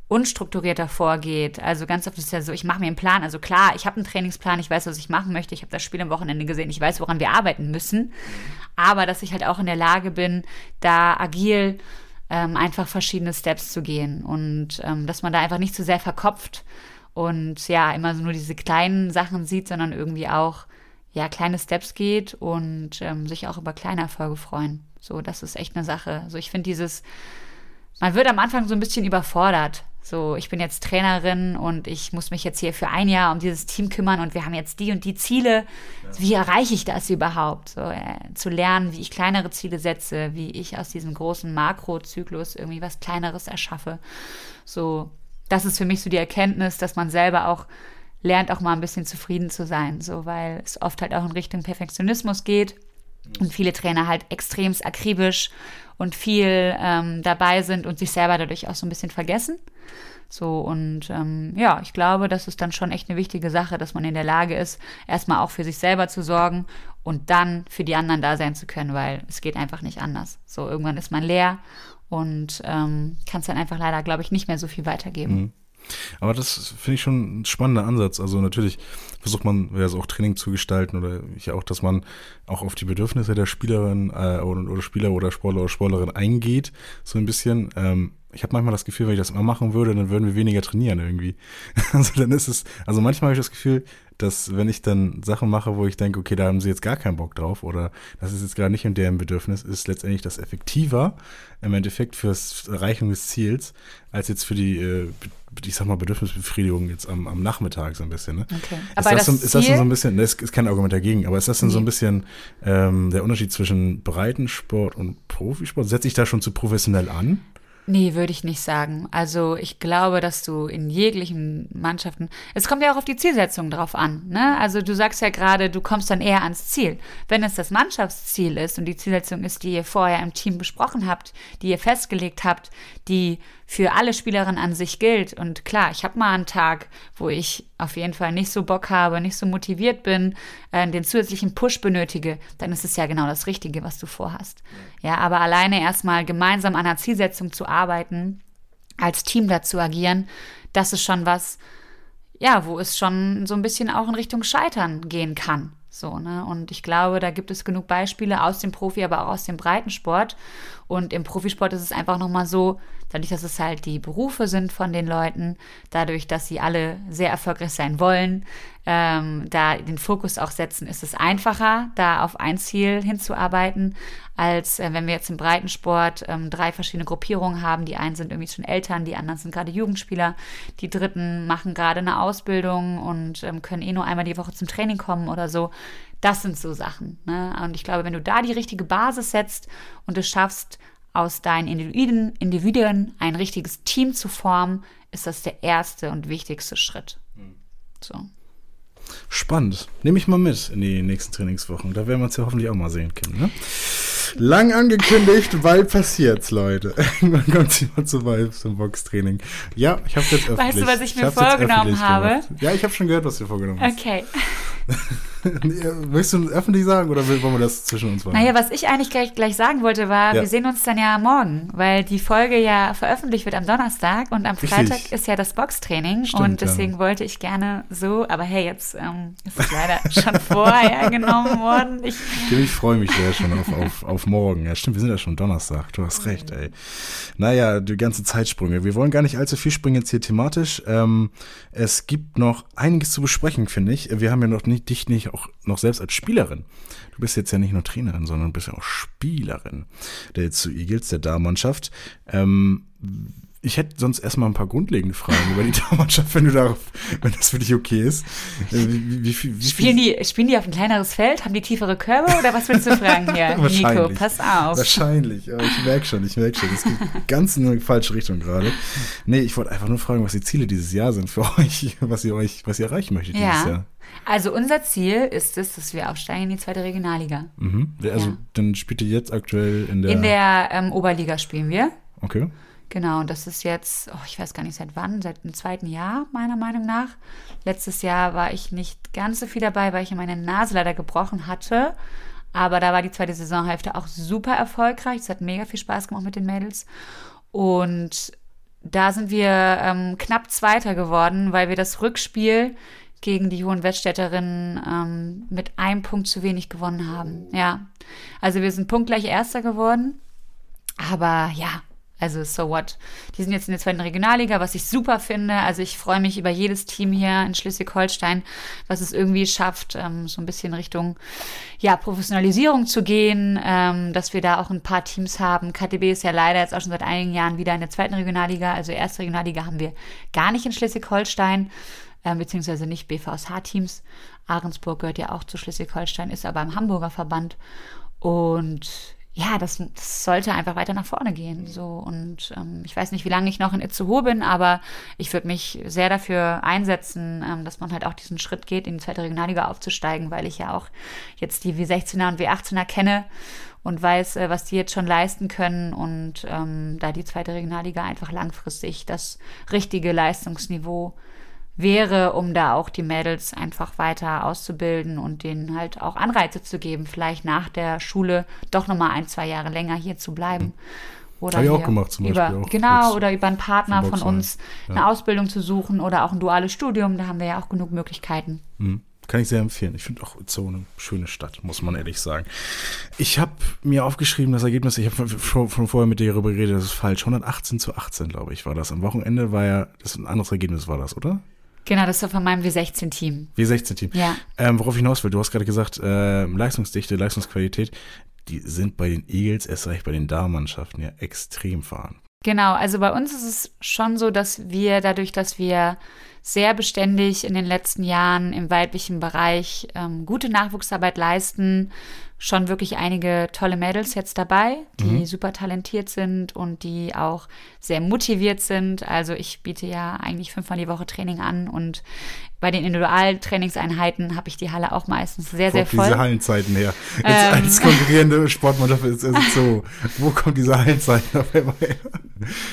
unstrukturierter vorgeht. Also ganz oft ist es ja so, ich mache mir einen Plan. Also klar, ich habe einen Trainingsplan, ich weiß, was ich machen möchte, ich habe das Spiel am Wochenende gesehen, ich weiß, woran wir arbeiten müssen. Aber dass ich halt auch in der Lage bin, da agil ähm, einfach verschiedene Steps zu gehen und ähm, dass man da einfach nicht zu sehr verkopft und ja, immer so nur diese kleinen Sachen sieht, sondern irgendwie auch ja, kleine Steps geht und ähm, sich auch über kleine Erfolge freuen. So, das ist echt eine Sache. So, ich finde dieses, man wird am Anfang so ein bisschen überfordert. So, ich bin jetzt Trainerin und ich muss mich jetzt hier für ein Jahr um dieses Team kümmern und wir haben jetzt die und die Ziele. Wie erreiche ich das überhaupt? So, äh, zu lernen, wie ich kleinere Ziele setze, wie ich aus diesem großen Makrozyklus irgendwie was Kleineres erschaffe. So, das ist für mich so die Erkenntnis, dass man selber auch lernt auch mal ein bisschen zufrieden zu sein, so weil es oft halt auch in Richtung Perfektionismus geht und viele Trainer halt extremst akribisch und viel ähm, dabei sind und sich selber dadurch auch so ein bisschen vergessen. So und ähm, ja, ich glaube, das ist dann schon echt eine wichtige Sache, dass man in der Lage ist, erstmal auch für sich selber zu sorgen und dann für die anderen da sein zu können, weil es geht einfach nicht anders. So irgendwann ist man leer und ähm, kann es dann einfach leider, glaube ich, nicht mehr so viel weitergeben. Mhm. Aber das finde ich schon ein spannender Ansatz. Also natürlich versucht man ja so auch Training zu gestalten oder ich auch, dass man auch auf die Bedürfnisse der Spielerin äh, oder, oder, Spieler oder Sportler oder Sportlerin eingeht, so ein bisschen. Ähm, ich habe manchmal das Gefühl, wenn ich das immer machen würde, dann würden wir weniger trainieren irgendwie. Also dann ist es, also manchmal habe ich das Gefühl, dass wenn ich dann Sachen mache, wo ich denke, okay, da haben sie jetzt gar keinen Bock drauf oder das ist jetzt gerade nicht in deren Bedürfnis, ist letztendlich das effektiver im Endeffekt fürs Erreichung des Ziels, als jetzt für die, äh, ich sag mal, Bedürfnisbefriedigung jetzt am, am Nachmittag so ein bisschen. Ne? Okay. Aber ist, das, das so, ist das denn so ein bisschen, das ist kein Argument dagegen, aber ist das denn nee. so ein bisschen ähm, der Unterschied zwischen Breitensport und Profisport? Setze ich da schon zu professionell an? Nee, würde ich nicht sagen. Also ich glaube, dass du in jeglichen Mannschaften, es kommt ja auch auf die Zielsetzung drauf an. Ne? Also du sagst ja gerade, du kommst dann eher ans Ziel. Wenn es das Mannschaftsziel ist und die Zielsetzung ist, die ihr vorher im Team besprochen habt, die ihr festgelegt habt, die für alle Spielerinnen an sich gilt. Und klar, ich habe mal einen Tag, wo ich auf jeden Fall nicht so Bock habe, nicht so motiviert bin, äh, den zusätzlichen Push benötige, dann ist es ja genau das Richtige, was du vorhast. Ja, aber alleine erstmal gemeinsam an einer Zielsetzung zu arbeiten, als Team dazu agieren, das ist schon was, ja, wo es schon so ein bisschen auch in Richtung Scheitern gehen kann. So, ne? Und ich glaube, da gibt es genug Beispiele aus dem Profi, aber auch aus dem Breitensport. Und im Profisport ist es einfach nochmal so, dadurch, dass es halt die Berufe sind von den Leuten, dadurch, dass sie alle sehr erfolgreich sein wollen, ähm, da den Fokus auch setzen, ist es einfacher, da auf ein Ziel hinzuarbeiten, als äh, wenn wir jetzt im Breitensport ähm, drei verschiedene Gruppierungen haben. Die einen sind irgendwie schon Eltern, die anderen sind gerade Jugendspieler, die dritten machen gerade eine Ausbildung und ähm, können eh nur einmal die Woche zum Training kommen oder so. Das sind so Sachen. Ne? Und ich glaube, wenn du da die richtige Basis setzt und es schaffst, aus deinen Individuen, Individuen ein richtiges Team zu formen, ist das der erste und wichtigste Schritt. Hm. So. Spannend. Nehme ich mal mit in die nächsten Trainingswochen. Da werden wir uns ja hoffentlich auch mal sehen können. Ne? Lang angekündigt, bald passiert's, Leute. Irgendwann kommt mal zu weit zum Boxtraining. Ja, ich habe jetzt öffentlich. Weißt du, was ich mir ich vorgenommen habe? Gemacht. Ja, ich habe schon gehört, was du vorgenommen hast. Okay. Möchtest du öffentlich sagen oder wollen wir das zwischen uns machen? Naja, was ich eigentlich gleich, gleich sagen wollte, war, ja. wir sehen uns dann ja morgen, weil die Folge ja veröffentlicht wird am Donnerstag und am Freitag Richtig. ist ja das Boxtraining Stimmt, und deswegen ja. wollte ich gerne so, aber hey, jetzt ähm, ist es leider schon vorher genommen worden. Ich, ich freue mich sehr schon auf, auf, auf morgen. Ja, stimmt, wir sind ja schon Donnerstag, du hast recht, ey. Naja, die ganze Zeitsprünge. Wir wollen gar nicht allzu viel springen jetzt hier thematisch. Ähm, es gibt noch einiges zu besprechen, finde ich. Wir haben ja noch nicht, dich nicht auch noch selbst als Spielerin. Du bist jetzt ja nicht nur Trainerin, sondern bist ja auch Spielerin der zu Eagles, der Damenmannschaft. Ähm, ich hätte sonst erstmal ein paar grundlegende Fragen über die Damenmannschaft, wenn du darauf, wenn das für dich okay ist. Äh, wie, wie, wie, spielen, die, spielen die auf ein kleineres Feld? Haben die tiefere Körbe oder was willst du fragen hier, Nico? Pass auf. Wahrscheinlich, aber ich merke schon, ich merke schon. Das geht ganz in eine falsche Richtung gerade. Nee, ich wollte einfach nur fragen, was die Ziele dieses Jahr sind für euch, was ihr euch, was ihr erreichen möchtet ja. dieses Jahr. Also unser Ziel ist es, dass wir aufsteigen in die zweite Regionalliga. Mhm. Also ja. dann spielt ihr jetzt aktuell in der... In der ähm, Oberliga spielen wir. Okay. Genau, und das ist jetzt, oh, ich weiß gar nicht seit wann, seit dem zweiten Jahr meiner Meinung nach. Letztes Jahr war ich nicht ganz so viel dabei, weil ich meine Nase leider gebrochen hatte. Aber da war die zweite Saisonhälfte auch super erfolgreich. Es hat mega viel Spaß gemacht mit den Mädels. Und da sind wir ähm, knapp Zweiter geworden, weil wir das Rückspiel gegen die Hohen Wettstädterinnen ähm, mit einem Punkt zu wenig gewonnen haben. Ja, also wir sind punktgleich Erster geworden. Aber ja, also so what. Die sind jetzt in der zweiten Regionalliga, was ich super finde. Also ich freue mich über jedes Team hier in Schleswig-Holstein, was es irgendwie schafft, ähm, so ein bisschen Richtung ja, Professionalisierung zu gehen, ähm, dass wir da auch ein paar Teams haben. KTB ist ja leider jetzt auch schon seit einigen Jahren wieder in der zweiten Regionalliga. Also erste Regionalliga haben wir gar nicht in Schleswig-Holstein, äh, beziehungsweise nicht BVSH-Teams. Ahrensburg gehört ja auch zu Schleswig-Holstein, ist aber im Hamburger Verband. Und ja, das, das, sollte einfach weiter nach vorne gehen. So und ähm, ich weiß nicht, wie lange ich noch in Itzehoe bin, aber ich würde mich sehr dafür einsetzen, ähm, dass man halt auch diesen Schritt geht, in die zweite Regionalliga aufzusteigen, weil ich ja auch jetzt die W16er und W18er kenne und weiß, äh, was die jetzt schon leisten können und ähm, da die zweite Regionalliga einfach langfristig das richtige Leistungsniveau wäre, um da auch die Mädels einfach weiter auszubilden und denen halt auch Anreize zu geben, vielleicht nach der Schule doch nochmal ein, zwei Jahre länger hier zu bleiben. Oder Habe ich auch gemacht zum über, Beispiel. Auch genau, oder über einen Partner von uns ja. eine Ausbildung zu suchen oder auch ein duales Studium, da haben wir ja auch genug Möglichkeiten. Mhm. Kann ich sehr empfehlen. Ich finde auch so eine schöne Stadt, muss man ehrlich sagen. Ich habe mir aufgeschrieben, das Ergebnis, ich habe schon, schon, vorher mit dir darüber geredet, das ist falsch. 118 zu 18, glaube ich, war das. Am Wochenende war ja, das ist ein anderes Ergebnis war das, oder? Genau, das ist von meinem W16-Team. W16-Team. Ja. Ähm, worauf ich hinaus will, du hast gerade gesagt, äh, Leistungsdichte, Leistungsqualität, die sind bei den Eagles, erst recht bei den Damenmannschaften ja extrem vorhanden. Genau, also bei uns ist es schon so, dass wir dadurch, dass wir sehr beständig in den letzten Jahren im weiblichen Bereich ähm, gute Nachwuchsarbeit leisten, schon wirklich einige tolle Mädels jetzt dabei, die mhm. super talentiert sind und die auch sehr motiviert sind. Also ich biete ja eigentlich fünfmal die Woche Training an und bei den Individualtrainingseinheiten habe ich die Halle auch meistens sehr, sehr voll. diese Hallenzeiten her? Jetzt ähm, als konkurrierende Sportmannschaft ist es so, wo kommt diese Hallenzeiten auf einmal her?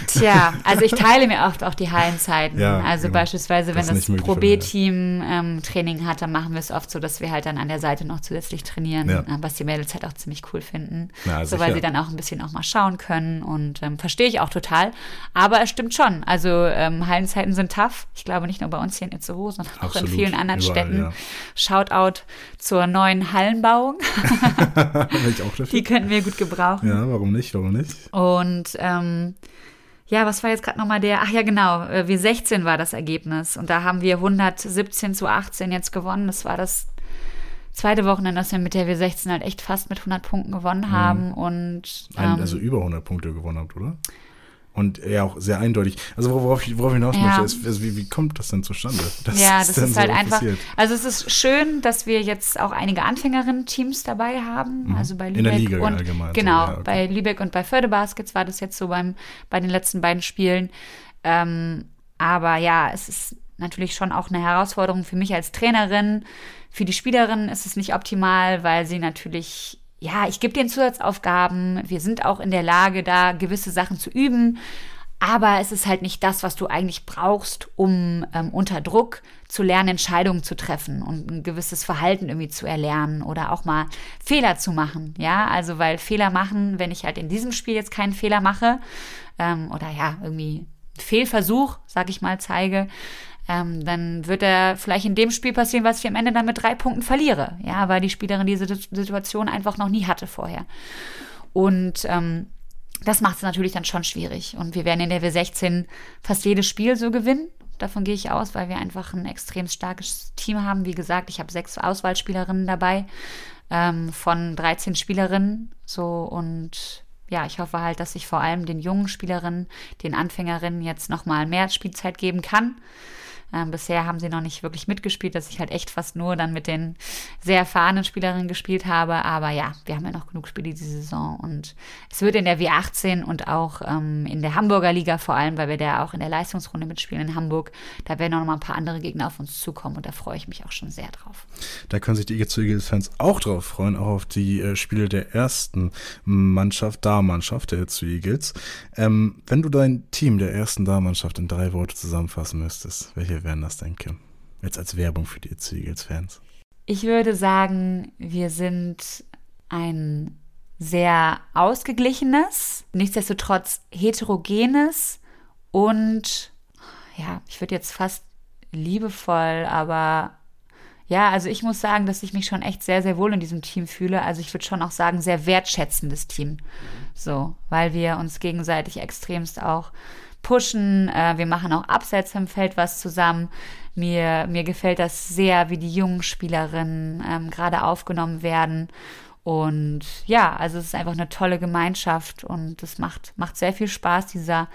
Tja, also ich teile mir oft auch die Hallenzeiten. Ja, also genau. beispielsweise, wenn das, das Pro B-Team ähm, Training hat, dann machen wir es oft so, dass wir halt dann an der Seite noch zusätzlich trainieren, ja. äh, was die Mädels halt auch ziemlich cool finden. Ja, so, weil sie dann auch ein bisschen auch mal schauen können und ähm, verstehe ich auch total. Aber es stimmt schon. Also ähm, Hallenzeiten sind tough. Ich glaube nicht nur bei uns hier in Itzehoe, sondern auch Absolut. in vielen anderen Überall, Städten. Ja. Shoutout zur neuen Hallenbauung. ich auch dafür. Die könnten wir gut gebrauchen. Ja, warum nicht? Warum nicht? Und ähm, ja, was war jetzt gerade nochmal der? Ach ja, genau, äh, wie 16 war das Ergebnis. Und da haben wir 117 zu 18 jetzt gewonnen. Das war das zweite Wochenende, dass wir mit der W16 halt echt fast mit 100 Punkten gewonnen mhm. haben. Mhm. Und, ähm, also über 100 Punkte gewonnen habt, oder? Und ja, auch sehr eindeutig. Also worauf ich, worauf ich hinaus ja. möchte, ist, also wie, wie kommt das denn zustande? ja, das ist halt so einfach. Passiert? Also es ist schön, dass wir jetzt auch einige Anfängerinnen-Teams dabei haben. Mhm. Also bei Lübeck In der Liga und allgemein. Genau, ja, okay. bei Lübeck und bei Förderbaskets war das jetzt so beim, bei den letzten beiden Spielen. Ähm, aber ja, es ist natürlich schon auch eine Herausforderung für mich als Trainerin. Für die Spielerin ist es nicht optimal, weil sie natürlich ja, ich gebe den Zusatzaufgaben. Wir sind auch in der Lage, da gewisse Sachen zu üben. aber es ist halt nicht das, was du eigentlich brauchst, um ähm, unter Druck zu lernen, Entscheidungen zu treffen und ein gewisses Verhalten irgendwie zu erlernen oder auch mal Fehler zu machen. Ja, also weil Fehler machen, wenn ich halt in diesem Spiel jetzt keinen Fehler mache ähm, oder ja, irgendwie Fehlversuch, sag ich mal, zeige, ähm, dann wird er vielleicht in dem Spiel passieren, was ich am Ende dann mit drei Punkten verliere. Ja, weil die Spielerin diese Situation einfach noch nie hatte vorher. Und ähm, das macht es natürlich dann schon schwierig. Und wir werden in der W16 fast jedes Spiel so gewinnen. Davon gehe ich aus, weil wir einfach ein extrem starkes Team haben. Wie gesagt, ich habe sechs Auswahlspielerinnen dabei ähm, von 13 Spielerinnen. So und ja, ich hoffe halt, dass ich vor allem den jungen Spielerinnen, den Anfängerinnen jetzt nochmal mehr Spielzeit geben kann. Ähm, bisher haben sie noch nicht wirklich mitgespielt, dass ich halt echt fast nur dann mit den sehr erfahrenen Spielerinnen gespielt habe. Aber ja, wir haben ja noch genug Spiele diese Saison und es wird in der W18 und auch ähm, in der Hamburger Liga vor allem, weil wir da auch in der Leistungsrunde mitspielen in Hamburg, da werden auch noch mal ein paar andere Gegner auf uns zukommen und da freue ich mich auch schon sehr drauf. Da können sich die Eagles Eagles-Fans auch drauf freuen, auch auf die äh, Spiele der ersten Mannschaft, Darmannschaft der zu Eagles. Ähm, wenn du dein Team der ersten Darmannschaft in drei Worte zusammenfassen müsstest, welche wir werden das denn, Kim? Jetzt als Werbung für die Eagles-Fans. Ich würde sagen, wir sind ein sehr ausgeglichenes, nichtsdestotrotz heterogenes und ja, ich würde jetzt fast liebevoll, aber ja, also ich muss sagen, dass ich mich schon echt sehr, sehr wohl in diesem Team fühle. Also ich würde schon auch sagen, sehr wertschätzendes Team. So, weil wir uns gegenseitig extremst auch pushen. Äh, wir machen auch abseits im Feld was zusammen. Mir, mir gefällt das sehr, wie die jungen Spielerinnen ähm, gerade aufgenommen werden. Und ja, also es ist einfach eine tolle Gemeinschaft und es macht, macht sehr viel Spaß, dieser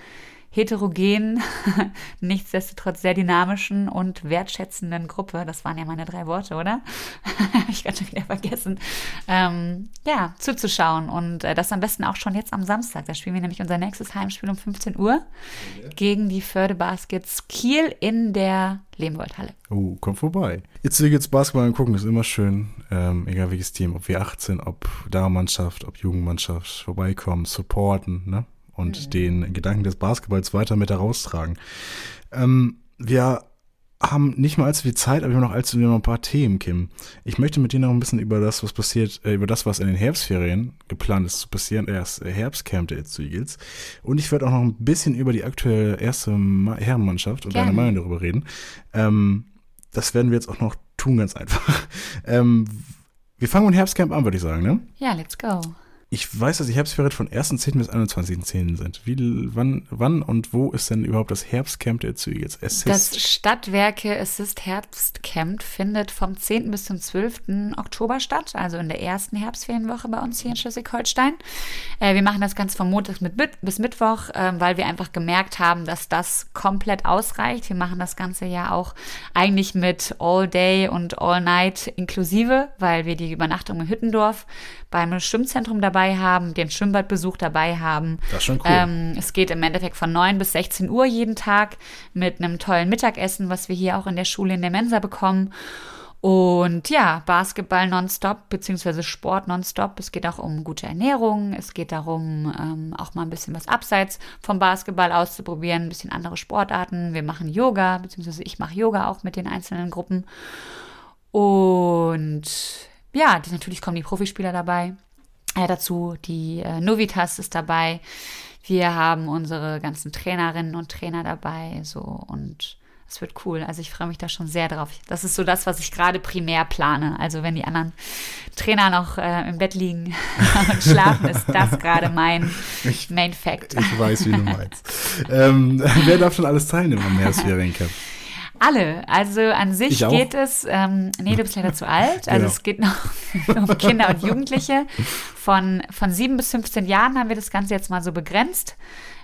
heterogenen, nichtsdestotrotz sehr dynamischen und wertschätzenden Gruppe. Das waren ja meine drei Worte, oder? Habe ich gerade schon wieder vergessen. Ähm, ja, zuzuschauen und äh, das am besten auch schon jetzt am Samstag. Da spielen wir nämlich unser nächstes Heimspiel um 15 Uhr gegen die Förde Baskets Kiel in der Lehmgoldhalle. Oh, komm vorbei. Jetzt jetzt Basketball angucken, ist immer schön. Ähm, egal welches Team, ob wir 18, ob Damenmannschaft, ob Jugendmannschaft, vorbeikommen, supporten, ne? Und mhm. den Gedanken des Basketballs weiter mit heraustragen. Ähm, wir haben nicht mal allzu viel Zeit, aber wir haben noch allzu noch ein paar Themen, Kim. Ich möchte mit dir noch ein bisschen über das, was passiert, äh, über das, was in den Herbstferien geplant ist zu passieren, erst Herbstcamp der Eagles. Und ich werde auch noch ein bisschen über die aktuelle erste Herrenmannschaft und Gerne. deine Meinung darüber reden. Ähm, das werden wir jetzt auch noch tun, ganz einfach. ähm, wir fangen mit Herbstcamp an, würde ich sagen, ne? Ja, let's go. Ich weiß, dass die Herbstferien von 1.10. bis 21.10. sind. Wie, wann, wann und wo ist denn überhaupt das Herbstcamp der Zügels? Assist? Das Stadtwerke Assist Herbstcamp findet vom 10. bis zum 12. Oktober statt, also in der ersten Herbstferienwoche bei uns hier in Schleswig-Holstein. Äh, wir machen das Ganze von Montag mit, bis Mittwoch, äh, weil wir einfach gemerkt haben, dass das komplett ausreicht. Wir machen das Ganze ja auch eigentlich mit All Day und All Night inklusive, weil wir die Übernachtung in Hüttendorf beim Schwimmzentrum dabei haben, den Schwimmbadbesuch dabei haben. Das ist schon cool. Ähm, es geht im Endeffekt von 9 bis 16 Uhr jeden Tag mit einem tollen Mittagessen, was wir hier auch in der Schule in der Mensa bekommen. Und ja, Basketball nonstop, beziehungsweise Sport nonstop. Es geht auch um gute Ernährung. Es geht darum, ähm, auch mal ein bisschen was abseits vom Basketball auszuprobieren, ein bisschen andere Sportarten. Wir machen Yoga, beziehungsweise ich mache Yoga auch mit den einzelnen Gruppen. Und ja, die, natürlich kommen die Profispieler dabei äh, dazu. Die äh, Novitas ist dabei. Wir haben unsere ganzen Trainerinnen und Trainer dabei. So und es wird cool. Also ich freue mich da schon sehr drauf. Das ist so das, was ich gerade primär plane. Also wenn die anderen Trainer noch äh, im Bett liegen und schlafen, ist das gerade mein ich, Main Fact. Ich weiß, wie du meinst. ähm, wer darf schon alles teilnehmen am Meeresferiencamp? Alle. Also an sich geht es, ähm, nee, du bist leider zu alt. Also genau. es geht noch um Kinder und Jugendliche. Von, von sieben bis 15 Jahren haben wir das Ganze jetzt mal so begrenzt.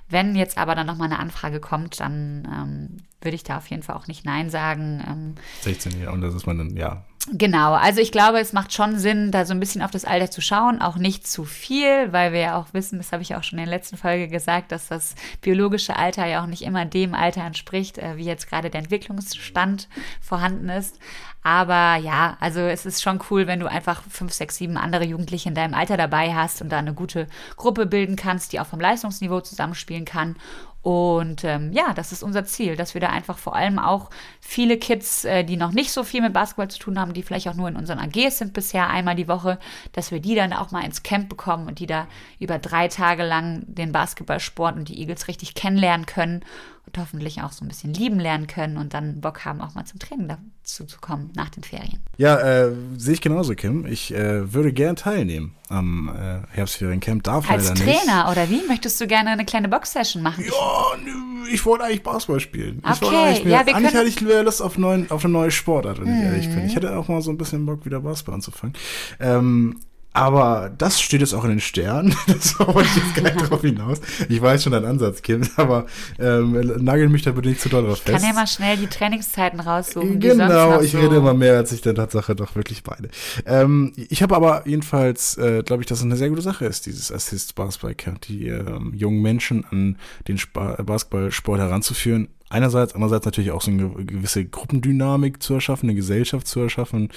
Wenn jetzt aber dann nochmal eine Anfrage kommt, dann ähm, würde ich da auf jeden Fall auch nicht Nein sagen. Ähm, 16 Jahre, und das ist man dann, ja. Genau, also ich glaube, es macht schon Sinn, da so ein bisschen auf das Alter zu schauen, auch nicht zu viel, weil wir ja auch wissen, das habe ich auch schon in der letzten Folge gesagt, dass das biologische Alter ja auch nicht immer dem Alter entspricht, äh, wie jetzt gerade der Entwicklungsstand vorhanden ist. Aber ja, also es ist schon cool, wenn du einfach fünf, sechs, sieben andere Jugendliche in deinem Alter dabei hast und da eine gute Gruppe bilden kannst, die auch vom Leistungsniveau zusammenspielen kann. Und ähm, ja, das ist unser Ziel, dass wir da einfach vor allem auch viele Kids, äh, die noch nicht so viel mit Basketball zu tun haben, die vielleicht auch nur in unseren AGs sind bisher einmal die Woche, dass wir die dann auch mal ins Camp bekommen und die da über drei Tage lang den Basketballsport und die Eagles richtig kennenlernen können und hoffentlich auch so ein bisschen lieben lernen können und dann Bock haben, auch mal zum Training dazu zu kommen nach den Ferien. Ja, äh, sehe ich genauso, Kim. Ich äh, würde gern teilnehmen am äh, Herbstferiencamp. Darf Als leider Trainer nicht. oder wie? Möchtest du gerne eine kleine Box-Session machen? Ja, ich wollte eigentlich Basketball spielen. Okay, ich wollte eigentlich, mehr, ja, wir eigentlich können- hatte ich mehr Lust auf, neuen, auf eine neue Sportart, wenn ich Mhm. ehrlich bin. Ich hätte auch mal so ein bisschen Bock, wieder Basketball anzufangen. Ähm, aber das steht jetzt auch in den Sternen. Das wollte ich jetzt gar nicht drauf hinaus. Ich weiß schon deinen Ansatz, Kim, aber ähm, nagel mich da bitte nicht zu doll drauf Ich fest. kann ja mal schnell die Trainingszeiten raussuchen. Genau, ich so rede immer mehr, als ich der Tatsache doch wirklich meine. Ähm, ich habe aber jedenfalls, äh, glaube ich, dass es eine sehr gute Sache ist, dieses Assist Basketball Camp, die ähm, jungen Menschen an den Spa Basketballsport heranzuführen. Einerseits, andererseits natürlich auch so eine gewisse Gruppendynamik zu erschaffen, eine Gesellschaft zu erschaffen,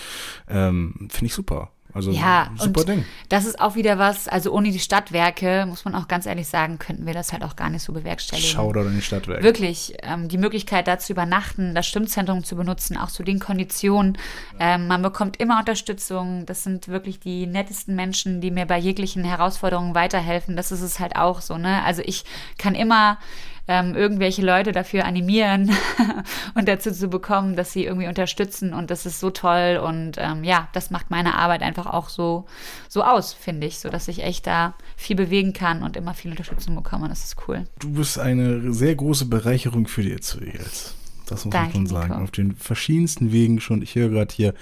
ähm, finde ich super. Also Ja, super und Ding. das ist auch wieder was, also ohne die Stadtwerke, muss man auch ganz ehrlich sagen, könnten wir das halt auch gar nicht so bewerkstelligen. Shoutout an die Stadtwerke. Wirklich, ähm, die Möglichkeit, da zu übernachten, das Stimmzentrum zu benutzen, auch zu den Konditionen. Ähm, man bekommt immer Unterstützung. Das sind wirklich die nettesten Menschen, die mir bei jeglichen Herausforderungen weiterhelfen. Das ist es halt auch so, ne? Also ich kann immer ähm, irgendwelche Leute dafür animieren und dazu zu bekommen, dass sie irgendwie unterstützen und das ist so toll und ähm, ja, das macht meine Arbeit einfach auch so, so aus, finde ich, so dass ich echt da viel bewegen kann und immer viel Unterstützung bekomme. Das ist cool. Du bist eine sehr große Bereicherung für die Itzu Eagles. Das muss Danke, man schon sagen. Nico. Auf den verschiedensten Wegen schon. Ich höre gerade hier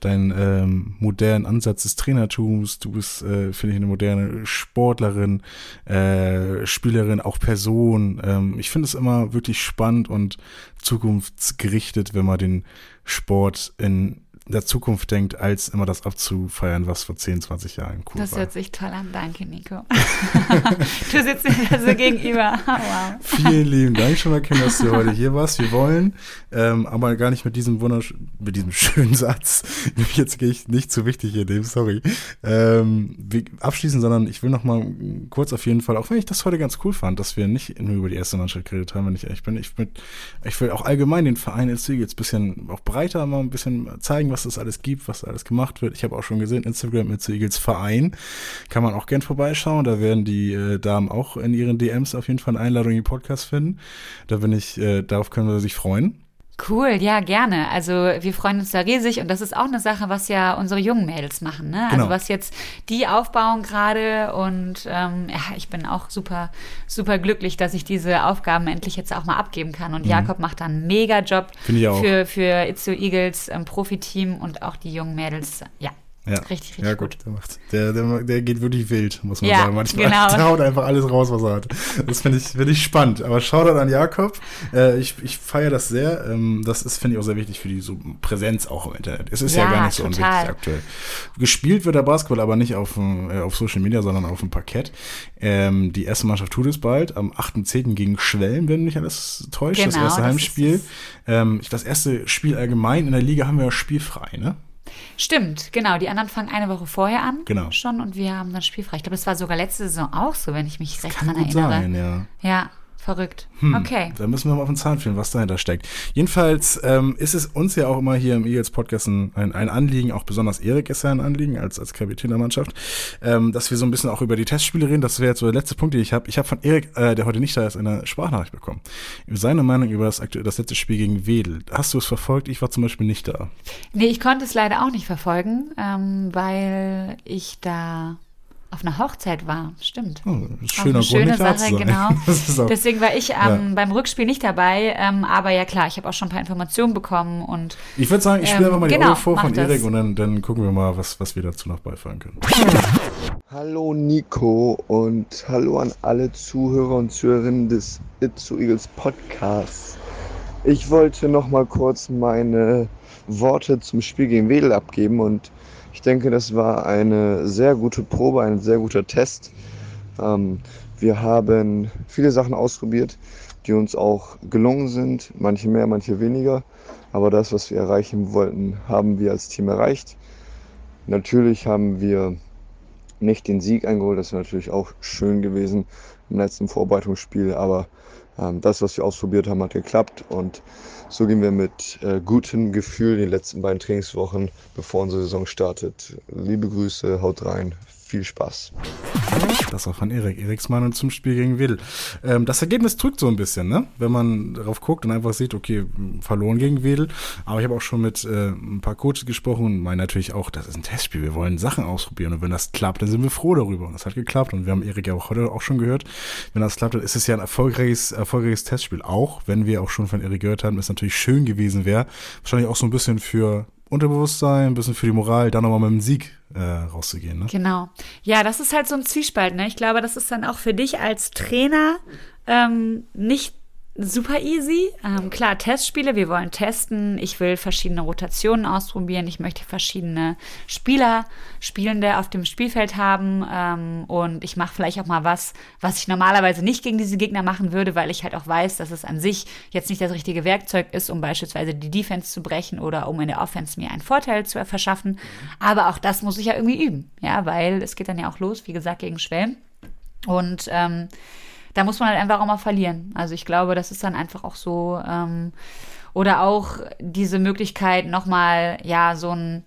deinen ähm, modernen Ansatz des Trainertums. Du bist, äh, finde ich, eine moderne Sportlerin, äh, Spielerin, auch Person. Ähm, ich finde es immer wirklich spannend und zukunftsgerichtet, wenn man den Sport in der Zukunft denkt, als immer das abzufeiern, was vor 10, 20 Jahren cool Das war. hört sich toll an. Danke, Nico. du sitzt mir so gegenüber. Wow. Vielen lieben Dank schon mal, Kim, dass du heute hier warst. Wir wollen, ähm, aber gar nicht mit diesem wundersch mit diesem schönen Satz. Jetzt gehe ich nicht zu wichtig in dem, sorry. Ähm, abschließen, sondern ich will noch mal kurz auf jeden Fall, auch wenn ich das heute ganz cool fand, dass wir nicht nur über die erste Mannschaft geredet haben, wenn ich ehrlich bin. Ich, mit, ich will auch allgemein den Verein jetzt jetzt ein bisschen auch breiter mal ein bisschen zeigen, was es alles gibt, was alles gemacht wird. Ich habe auch schon gesehen, Instagram mit Eagles Verein. Kann man auch gern vorbeischauen. Da werden die äh, Damen auch in ihren DMs auf jeden Fall eine Einladung in den Podcast finden. Da bin ich, äh, darauf können wir sich freuen. Cool, ja, gerne. Also wir freuen uns da riesig und das ist auch eine Sache, was ja unsere jungen Mädels machen. Ne? Also Genau. was jetzt die aufbauen gerade und ähm, ja, ich bin auch super, super glücklich, dass ich diese Aufgaben endlich jetzt auch mal abgeben kann. Und Jakob macht da einen mega Job Mhm. Für, für Itzo Eagles ähm, Profiteam und auch die jungen Mädels. Ja, Ja, richtig, richtig ja, gut. gut. Der, macht, der, der, der geht wirklich wild, muss man Ja, sagen. Manchmal genau. der haut einfach alles raus, was er hat. Das finde ich, finde ich spannend. Aber Shoutout an Jakob. Äh, ich ich feiere das sehr. Ähm, das ist, finde ich, auch sehr wichtig für die so Präsenz auch im Internet. Es ist ja, Ja, gar nicht so total. unwichtig aktuell. Gespielt wird der Basketball aber nicht auf, äh, auf Social Media, sondern auf dem Parkett. Ähm, die erste Mannschaft tut es bald. Am 8.10. gegen Schwelm, wenn mich alles täuscht. das Genau, erste das Heimspiel. Ähm, das erste Spiel allgemein in der Liga haben wir ja spielfrei, ne? Stimmt, genau. Die anderen fangen eine Woche vorher an Genau. schon und wir haben dann spielfrei. Ich glaube, das war sogar letzte Saison auch so, wenn ich mich recht Kann daran erinnere. sein, ja. Ja, verrückt. Hm. Okay. Da müssen wir mal auf den Zahn fühlen, was dahinter steckt. Jedenfalls ähm, ist es uns ja auch immer hier im Eagles Podcast ein, ein, Anliegen, auch besonders Erik ist ja ein Anliegen als, als Kapitän der Mannschaft, ähm, dass wir so ein bisschen auch über die Testspiele reden. Das wäre jetzt so der letzte Punkt, den ich habe. Ich habe von Erik, äh, der heute nicht da ist, eine Sprachnachricht bekommen. Seine Meinung über das, aktu- das letzte Spiel gegen Wedel. Hast du es verfolgt? Ich war zum Beispiel nicht da. Nee, ich konnte es leider auch nicht verfolgen, ähm, weil ich da auf einer Hochzeit war. Stimmt. Oh, schöner schöne Sache, sein. genau. Deswegen war ich ähm, Ja. beim Rückspiel nicht dabei, ähm, aber ja klar, ich habe auch schon ein paar Informationen bekommen und ich würde sagen, ich spiele Ähm, einfach mal die genau, Audio vor von das. Erik und dann, dann gucken wir mal, was, was wir dazu noch beifahren können. Hallo Nico und hallo an alle Zuhörer und Zuhörerinnen des Itzu Eagles Podcasts. Ich wollte noch mal kurz meine Worte zum Spiel gegen Wedel abgeben und ich denke, das war eine sehr gute Probe, ein sehr guter Test. Ähm, Wir haben viele Sachen ausprobiert, die uns auch gelungen sind, manche mehr, manche weniger. Aber das, was wir erreichen wollten, haben wir als Team erreicht. Natürlich haben wir nicht den Sieg eingeholt, das wäre natürlich auch schön gewesen im letzten Vorbereitungsspiel, aber ähm, das, was wir ausprobiert haben, hat geklappt und so gehen wir mit äh, gutem Gefühl die letzten beiden Trainingswochen, bevor unsere Saison startet. Liebe Grüße, haut rein, viel Spaß. Das war von Erik, Eriks Meinung zum Spiel gegen Wedel. Ähm, das Ergebnis drückt so ein bisschen, ne? Wenn man darauf guckt und einfach sieht, okay, verloren gegen Wedel. Aber ich habe auch schon mit äh, ein paar Coaches gesprochen und meine natürlich auch, das ist ein Testspiel. Wir wollen Sachen ausprobieren und wenn das klappt, dann sind wir froh darüber. Und das hat geklappt und wir haben Erik ja auch heute auch schon gehört. Wenn das klappt, dann ist es ja ein erfolgreiches, erfolgreiches Testspiel. Auch wenn wir auch schon von Erik gehört haben, es natürlich schön gewesen wäre. Wahrscheinlich auch so ein bisschen für Unterbewusstsein, ein bisschen für die Moral, dann nochmal mit dem Sieg äh, rauszugehen. Ne? Genau. Ja, das ist halt so ein Zwiespalt. Ne? Ich glaube, das ist dann auch für dich als Trainer ähm, nicht super easy. Ähm, klar, Testspiele, wir wollen testen. Ich will verschiedene Rotationen ausprobieren. Ich möchte verschiedene Spieler, Spielende auf dem Spielfeld haben. Ähm, und ich mache vielleicht auch mal was, was ich normalerweise nicht gegen diese Gegner machen würde, weil ich halt auch weiß, dass es an sich jetzt nicht das richtige Werkzeug ist, um beispielsweise die Defense zu brechen oder um in der Offense mir einen Vorteil zu verschaffen. Aber auch das muss ich ja irgendwie üben, ja, weil es geht dann ja auch los, wie gesagt, gegen Schwellen. Und ähm, da muss man halt einfach auch mal verlieren. Also ich glaube, das ist dann einfach auch so. Ähm, oder auch diese Möglichkeit, nochmal, ja, so ein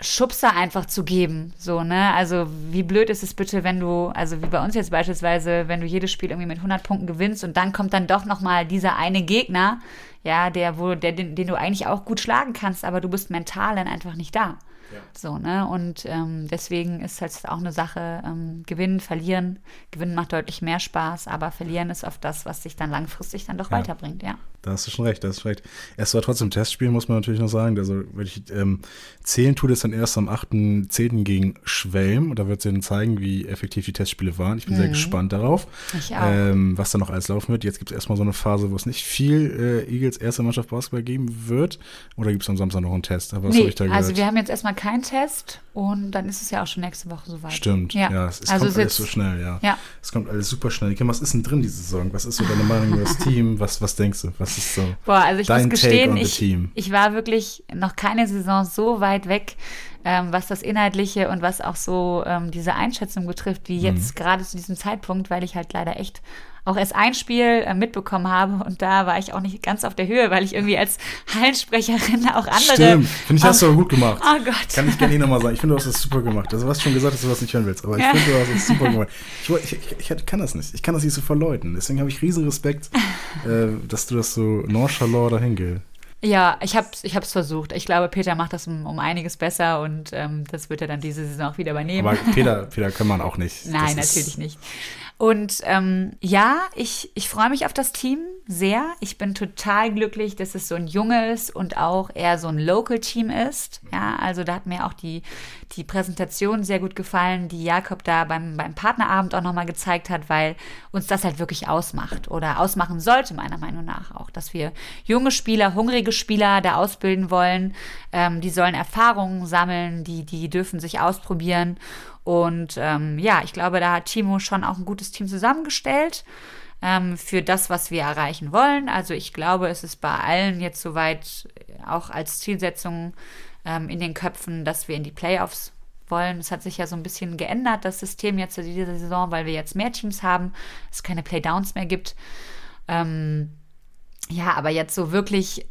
Schubser einfach zu geben. So, ne? Also, wie blöd ist es bitte, wenn du, also wie bei uns jetzt beispielsweise, wenn du jedes Spiel irgendwie mit 100 Punkten gewinnst und dann kommt dann doch nochmal dieser eine Gegner, ja, der, wo, der, den, den du eigentlich auch gut schlagen kannst, aber du bist mental dann einfach nicht da. Ja. So, ne? Und ähm, deswegen ist halt auch eine Sache, ähm, gewinnen, verlieren. Gewinnen macht deutlich mehr Spaß, aber verlieren ist oft das, was sich dann langfristig dann doch ja. weiterbringt, ja. Da hast du schon recht, da hast du recht. Es war trotzdem Testspiel, muss man natürlich noch sagen. Also, ich, ähm, zählen tut es dann erst am 8.10. gegen Schwelm. Und da wird es dann zeigen, wie effektiv die Testspiele waren. Ich bin mhm. sehr gespannt darauf, ähm, was da noch alles laufen wird. Jetzt gibt es erstmal so eine Phase, wo es nicht viel äh, Eagles erste Mannschaft Basketball geben wird. Oder gibt es am Samstag noch einen Test? Aber nee? Also, wir haben jetzt erstmal keinen Test und dann ist es ja auch schon nächste Woche soweit. Stimmt, ja. ja es, es also kommt alles so schnell, ja. ja. Es kommt alles super schnell. Kim, was ist denn drin diese Saison? Was ist so deine Meinung über das Team? Was, was denkst du? Was ist so Boah, also ich muss gestehen, ich, ich war wirklich noch keine Saison so weit weg, ähm, was das Inhaltliche und was auch so ähm, diese Einschätzung betrifft, wie jetzt mhm. gerade zu diesem Zeitpunkt, weil ich halt leider echt auch erst ein Spiel äh, mitbekommen habe und da war ich auch nicht ganz auf der Höhe, weil ich irgendwie als Hallensprecherin auch andere. Stimmt, finde ich, hast du aber gut gemacht. Oh Gott. Kann ich gerne hier nochmal sagen. Ich finde, du hast das super gemacht. Also, du hast schon gesagt, dass du das nicht hören willst, aber ich ja. finde, du hast das super gemacht. Ich, ich, ich, ich, kann das nicht. Ich kann das nicht so verleuten. Deswegen habe ich riesen Respekt, äh, dass du das so nonchalant dahin gehst. Ja, ich habe es ich versucht. Ich glaube, Peter macht das um, um einiges besser und ähm, das wird er dann diese Saison auch wieder übernehmen. Aber Peter, Peter kann man auch nicht. Nein, das natürlich nicht. Und ähm, ja, ich, ich freue mich auf das Team sehr. Ich bin total glücklich, dass es so ein junges und auch eher so ein Local-Team ist. Ja, also da hat mir auch die, die Präsentation sehr gut gefallen, die Jakob da beim, beim Partnerabend auch nochmal gezeigt hat, weil uns das halt wirklich ausmacht oder ausmachen sollte, meiner Meinung nach auch, dass wir junge Spieler, hungrige Spieler da ausbilden wollen. Ähm, die sollen Erfahrungen sammeln, die, die dürfen sich ausprobieren. Und ähm, ja, ich glaube, da hat Timo schon auch ein gutes Team zusammengestellt ähm, für das, was wir erreichen wollen. Also ich glaube, es ist bei allen jetzt soweit auch als Zielsetzung ähm, in den Köpfen, dass wir in die Playoffs wollen. Es hat sich ja so ein bisschen geändert, das System jetzt in dieser Saison, weil wir jetzt mehr Teams haben, es keine Playdowns mehr gibt. Ähm, ja, aber jetzt so wirklich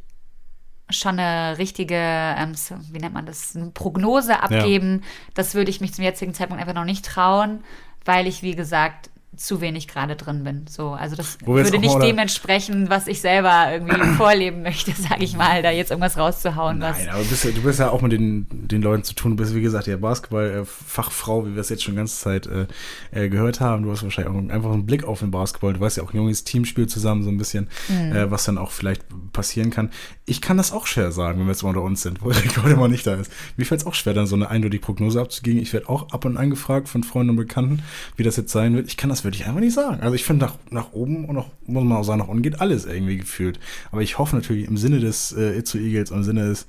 schon eine richtige, ähm, wie nennt man das, eine Prognose abgeben. Ja. Das würde ich mich zum jetzigen Zeitpunkt einfach noch nicht trauen, weil ich, wie gesagt, zu wenig gerade drin bin. So, also das würde nicht dem entsprechen, was ich selber irgendwie vorleben möchte, sage ich mal, da jetzt irgendwas rauszuhauen. Nein, was aber bist, du bist ja auch mit den, den Leuten zu tun. Du bist, wie gesagt, ja Basketball-Fachfrau, wie wir es jetzt schon ganze Zeit äh, äh, gehört haben. Du hast wahrscheinlich auch einfach einen Blick auf den Basketball. Du weißt ja auch ein junges Teamspiel zusammen, so ein bisschen, mhm. äh, was dann auch vielleicht passieren kann. Ich kann das auch schwer sagen, wenn wir jetzt mal unter uns sind, wo Erik heute mal nicht da ist. Mir fällt es auch schwer, dann so eine eindeutige Prognose abzugeben. Ich werde auch ab und an gefragt von Freunden und Bekannten, wie das jetzt sein wird. Ich kann das würde ich einfach nicht sagen. Also ich finde, nach, nach oben und nach, muss man auch sagen, nach unten geht alles irgendwie gefühlt. Aber ich hoffe natürlich im Sinne des äh, Itzu Eagles, im Sinne des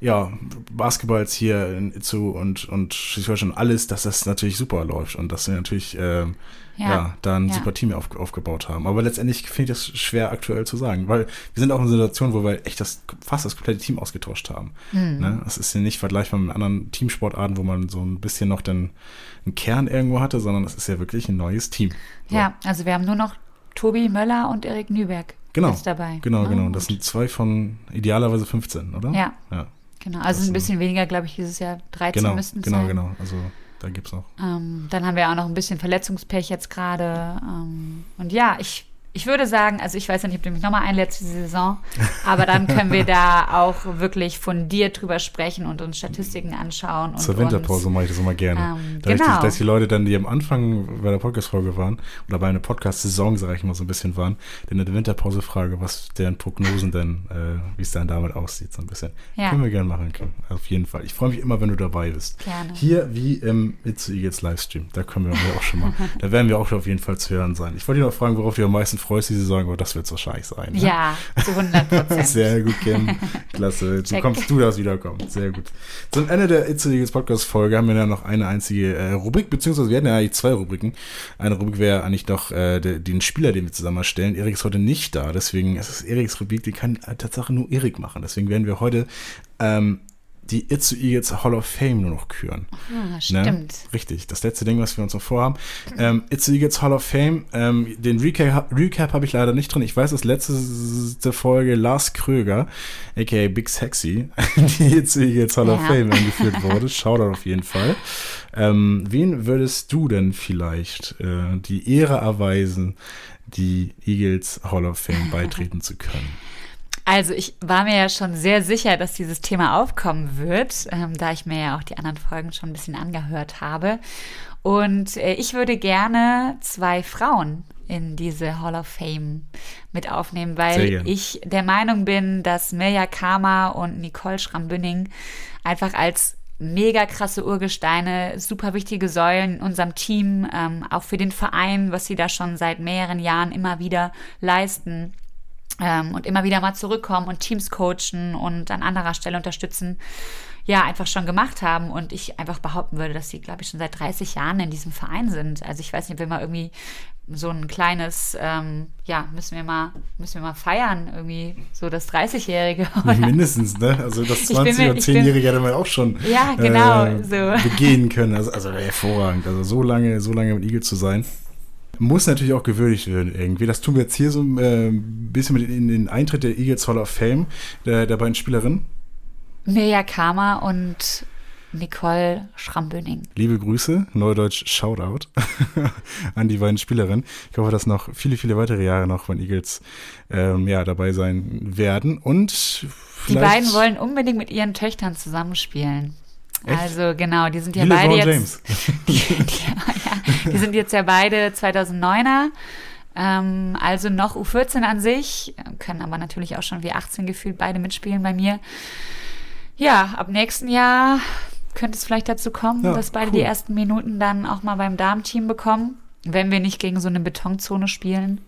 ja, Basketballs hier in Itzu und, und Schleswig-Holstein alles, dass das natürlich super läuft und dass wir natürlich ähm, ja. ja, da ein ja. super Team auf, aufgebaut haben. Aber letztendlich finde ich das schwer aktuell zu sagen, weil wir sind auch in einer Situation, wo wir echt das, fast das komplette Team ausgetauscht haben. Mhm. Ne? Das ist ja nicht vergleichbar mit anderen Teamsportarten, wo man so ein bisschen noch den, einen Kern irgendwo hatte, sondern das ist ja wirklich ein neues Team. So. Ja, also wir haben nur noch Tobi Möller und Erik Nüberg genau, dabei. Genau, oh, genau. Das sind zwei von idealerweise 15, oder? Ja. ja. Genau, also ein bisschen weniger, glaube ich, dieses Jahr 13 genau, müssten es genau, sein. Genau, genau. Also da gibt es noch. Ähm, dann haben wir auch noch ein bisschen Verletzungspech jetzt gerade. Ähm, und ja, ich ich würde sagen, also ich weiß ja nicht, ob du mich nochmal einlädst diese Saison, aber dann können wir da auch wirklich fundiert drüber sprechen und uns Statistiken anschauen. Und Zur Winterpause mache ich das immer gerne. Ähm, da genau. dass die Leute dann, die am Anfang bei der Podcast-Folge waren oder bei einer Podcast-Saison, sage ich mal so ein bisschen waren, in der Winterpause frage, was deren Prognosen denn, äh, wie es dann damit aussieht, so ein bisschen. Ja. Können wir gerne machen, Kim. auf jeden Fall. Ich freue mich immer, wenn du dabei bist. Gerne. Hier wie im It's Eagles Livestream, da können wir auch schon mal, da werden wir auch auf jeden Fall zu hören sein. Ich wollte dich noch fragen, worauf du am meisten freust diese Saison, aber das wird es wahrscheinlich sein. Ne? Ja, zu 100 Prozent. Sehr gut, Kim. Klasse. So kommst du das wiederkommen. Sehr gut. Zum Ende der It's Podcast-Folge haben wir dann noch eine einzige äh, Rubrik, beziehungsweise wir hatten ja eigentlich zwei Rubriken. Eine Rubrik wäre eigentlich noch äh, den Spieler, den wir zusammen erstellen. Erik ist heute nicht da, deswegen ist es Eriks Rubrik, die kann äh, Tatsache nur Erik machen. Deswegen werden wir heute ähm, die It's Eagles Hall of Fame nur noch küren. Ah, ne? stimmt. Ne? Richtig, das letzte Ding, was wir uns noch vorhaben. Ähm, It's Eagles Hall of Fame, ähm, den Recap, Recap habe ich leider nicht drin. Ich weiß, dass letzte Folge Lars Kröger, aka Big Sexy, die It's Eagles Hall ja. of Fame eingeführt wurde. Shoutout auf jeden Fall. Ähm, wen würdest du denn vielleicht äh, die Ehre erweisen, die Eagles Hall of Fame beitreten zu können? Also ich war mir ja schon sehr sicher, dass dieses Thema aufkommen wird, ähm, da ich mir ja auch die anderen Folgen schon ein bisschen angehört habe. Und äh, ich würde gerne zwei Frauen in diese Hall of Fame mit aufnehmen, weil ich der Meinung bin, dass Mirja Kama und Nicole Schrambünning einfach als mega krasse Urgesteine, super wichtige Säulen in unserem Team, ähm, auch für den Verein, was sie da schon seit mehreren Jahren immer wieder leisten ähm, und immer wieder mal zurückkommen und Teams coachen und an anderer Stelle unterstützen, ja, einfach schon gemacht haben. Und ich einfach behaupten würde, dass sie, glaube ich, schon seit 30 Jahren in diesem Verein sind. Also ich weiß nicht, wenn wir irgendwie so ein kleines, ähm, ja, müssen wir mal, müssen wir mal feiern, irgendwie so das 30-Jährige. Mindestens, ne? Also das 20- und 10-Jährige hätte man auch schon ja, genau, äh, so. begehen können. Also, also hervorragend. Also so lange, so lange mit Igel zu sein muss natürlich auch gewürdigt werden irgendwie. Das tun wir jetzt hier so äh, ein bisschen mit in den Eintritt der Eagles Hall of Fame der, der beiden Spielerinnen. Mirja Kama und Nicole Schramböning. Liebe Grüße, Neudeutsch Shoutout an die beiden Spielerinnen. Ich hoffe, dass noch viele, viele weitere Jahre noch von Eagles ähm, ja, dabei sein werden. Und die beiden wollen unbedingt mit ihren Töchtern zusammenspielen. Echt? Also genau, die sind ja beide jetzt. Die, die, ja, die, sind jetzt ja beide 2009er. Ähm, also noch U14 an sich, können aber natürlich auch schon wie 18 gefühlt beide mitspielen bei mir. Ja, ab nächsten Jahr könnte es vielleicht dazu kommen, ja, dass beide cool. die ersten Minuten dann auch mal beim Darmteam bekommen, wenn wir nicht gegen so eine Betonzone spielen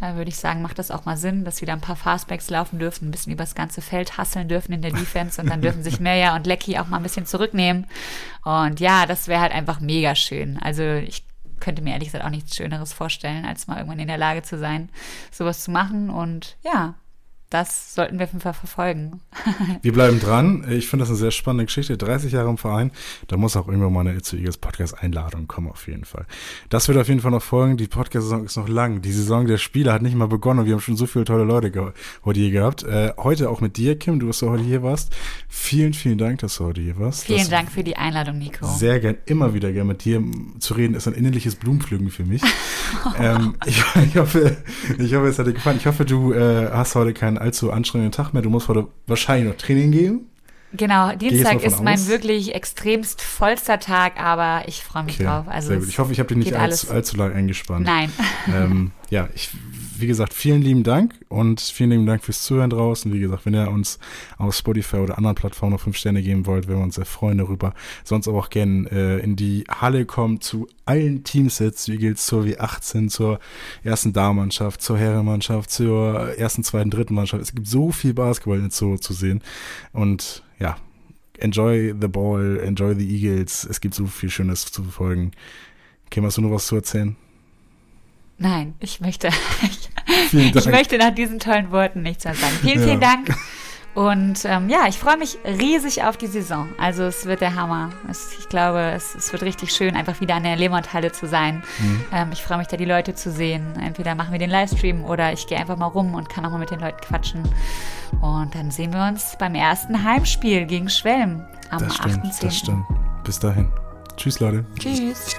würde ich sagen, macht das auch mal Sinn, dass wir da ein paar Fastbacks laufen dürfen, ein bisschen übers ganze Feld hasseln dürfen in der Defense und dann dürfen sich Meja und Lecky auch mal ein bisschen zurücknehmen. Und ja, das wäre halt einfach mega schön. Also ich könnte mir ehrlich gesagt auch nichts Schöneres vorstellen, als mal irgendwann in der Lage zu sein, sowas zu machen. Und ja, das sollten wir auf jeden Fall verfolgen. wir bleiben dran. Ich finde das eine sehr spannende Geschichte. 30 Jahre im Verein. Da muss auch irgendwann mal eine Itzu Eagles Podcast-Einladung kommen, auf jeden Fall. Das wird auf jeden Fall noch folgen. Die Podcast-Saison ist noch lang. Die Saison der Spieler hat nicht mal begonnen und wir haben schon so viele tolle Leute ge heute hier gehabt. Äh, heute auch mit dir, Kim, du, dass du heute hier warst. Vielen, vielen Dank, dass du heute hier warst. Vielen das Dank für die Einladung, Nico. Sehr gern, immer wieder gern mit dir zu reden, ist ein innerliches Blumenpflücken für mich. ähm, ich, ich, hoffe, ich hoffe, es hat dir gefallen. Ich hoffe, du äh, hast heute keinen keinen allzu anstrengenden Tag mehr. Du musst heute wahrscheinlich noch Training gehen. Genau, Dienstag ist mein wirklich extremst vollster Tag, aber ich freue mich okay, drauf. Also sehr gut. Ich hoffe, ich habe dich nicht allzu, allzu lang eingespannt. Nein. Ähm, ja, ich wie gesagt, vielen lieben Dank und vielen lieben Dank fürs Zuhören draußen. Wie gesagt, wenn ihr uns auf Spotify oder anderen Plattformen noch fünf Sterne geben wollt, würden wir uns sehr freuen darüber. Sonst aber auch gerne äh, in die Halle kommen zu allen Teamsets, wie gilt zur W18, zur ersten Damenmannschaft, zur Herrenmannschaft, zur ersten, zweiten, dritten Mannschaft. Es gibt so viel Basketball in Zoo zu sehen und ja, enjoy the ball, enjoy the Eagles. Es gibt so viel Schönes zu verfolgen. Kim, hast du noch was zu erzählen? Nein, ich möchte, ich, ich möchte nach diesen tollen Worten nichts mehr sagen. Vielen, ja. vielen Dank. Und ähm, ja, ich freue mich riesig auf die Saison. Also es wird der Hammer. Es, ich glaube, es, es, wird richtig schön, einfach wieder an der Lemont-Halle zu sein. Mhm. Ähm, ich freue mich da, die Leute zu sehen. Entweder machen wir den Livestream oder ich gehe einfach mal rum und kann auch mal mit den Leuten quatschen. Und dann sehen wir uns beim ersten Heimspiel gegen Schwelm am das stimmt, 18. Das stimmt. Bis dahin. Tschüss, Leute. Tschüss.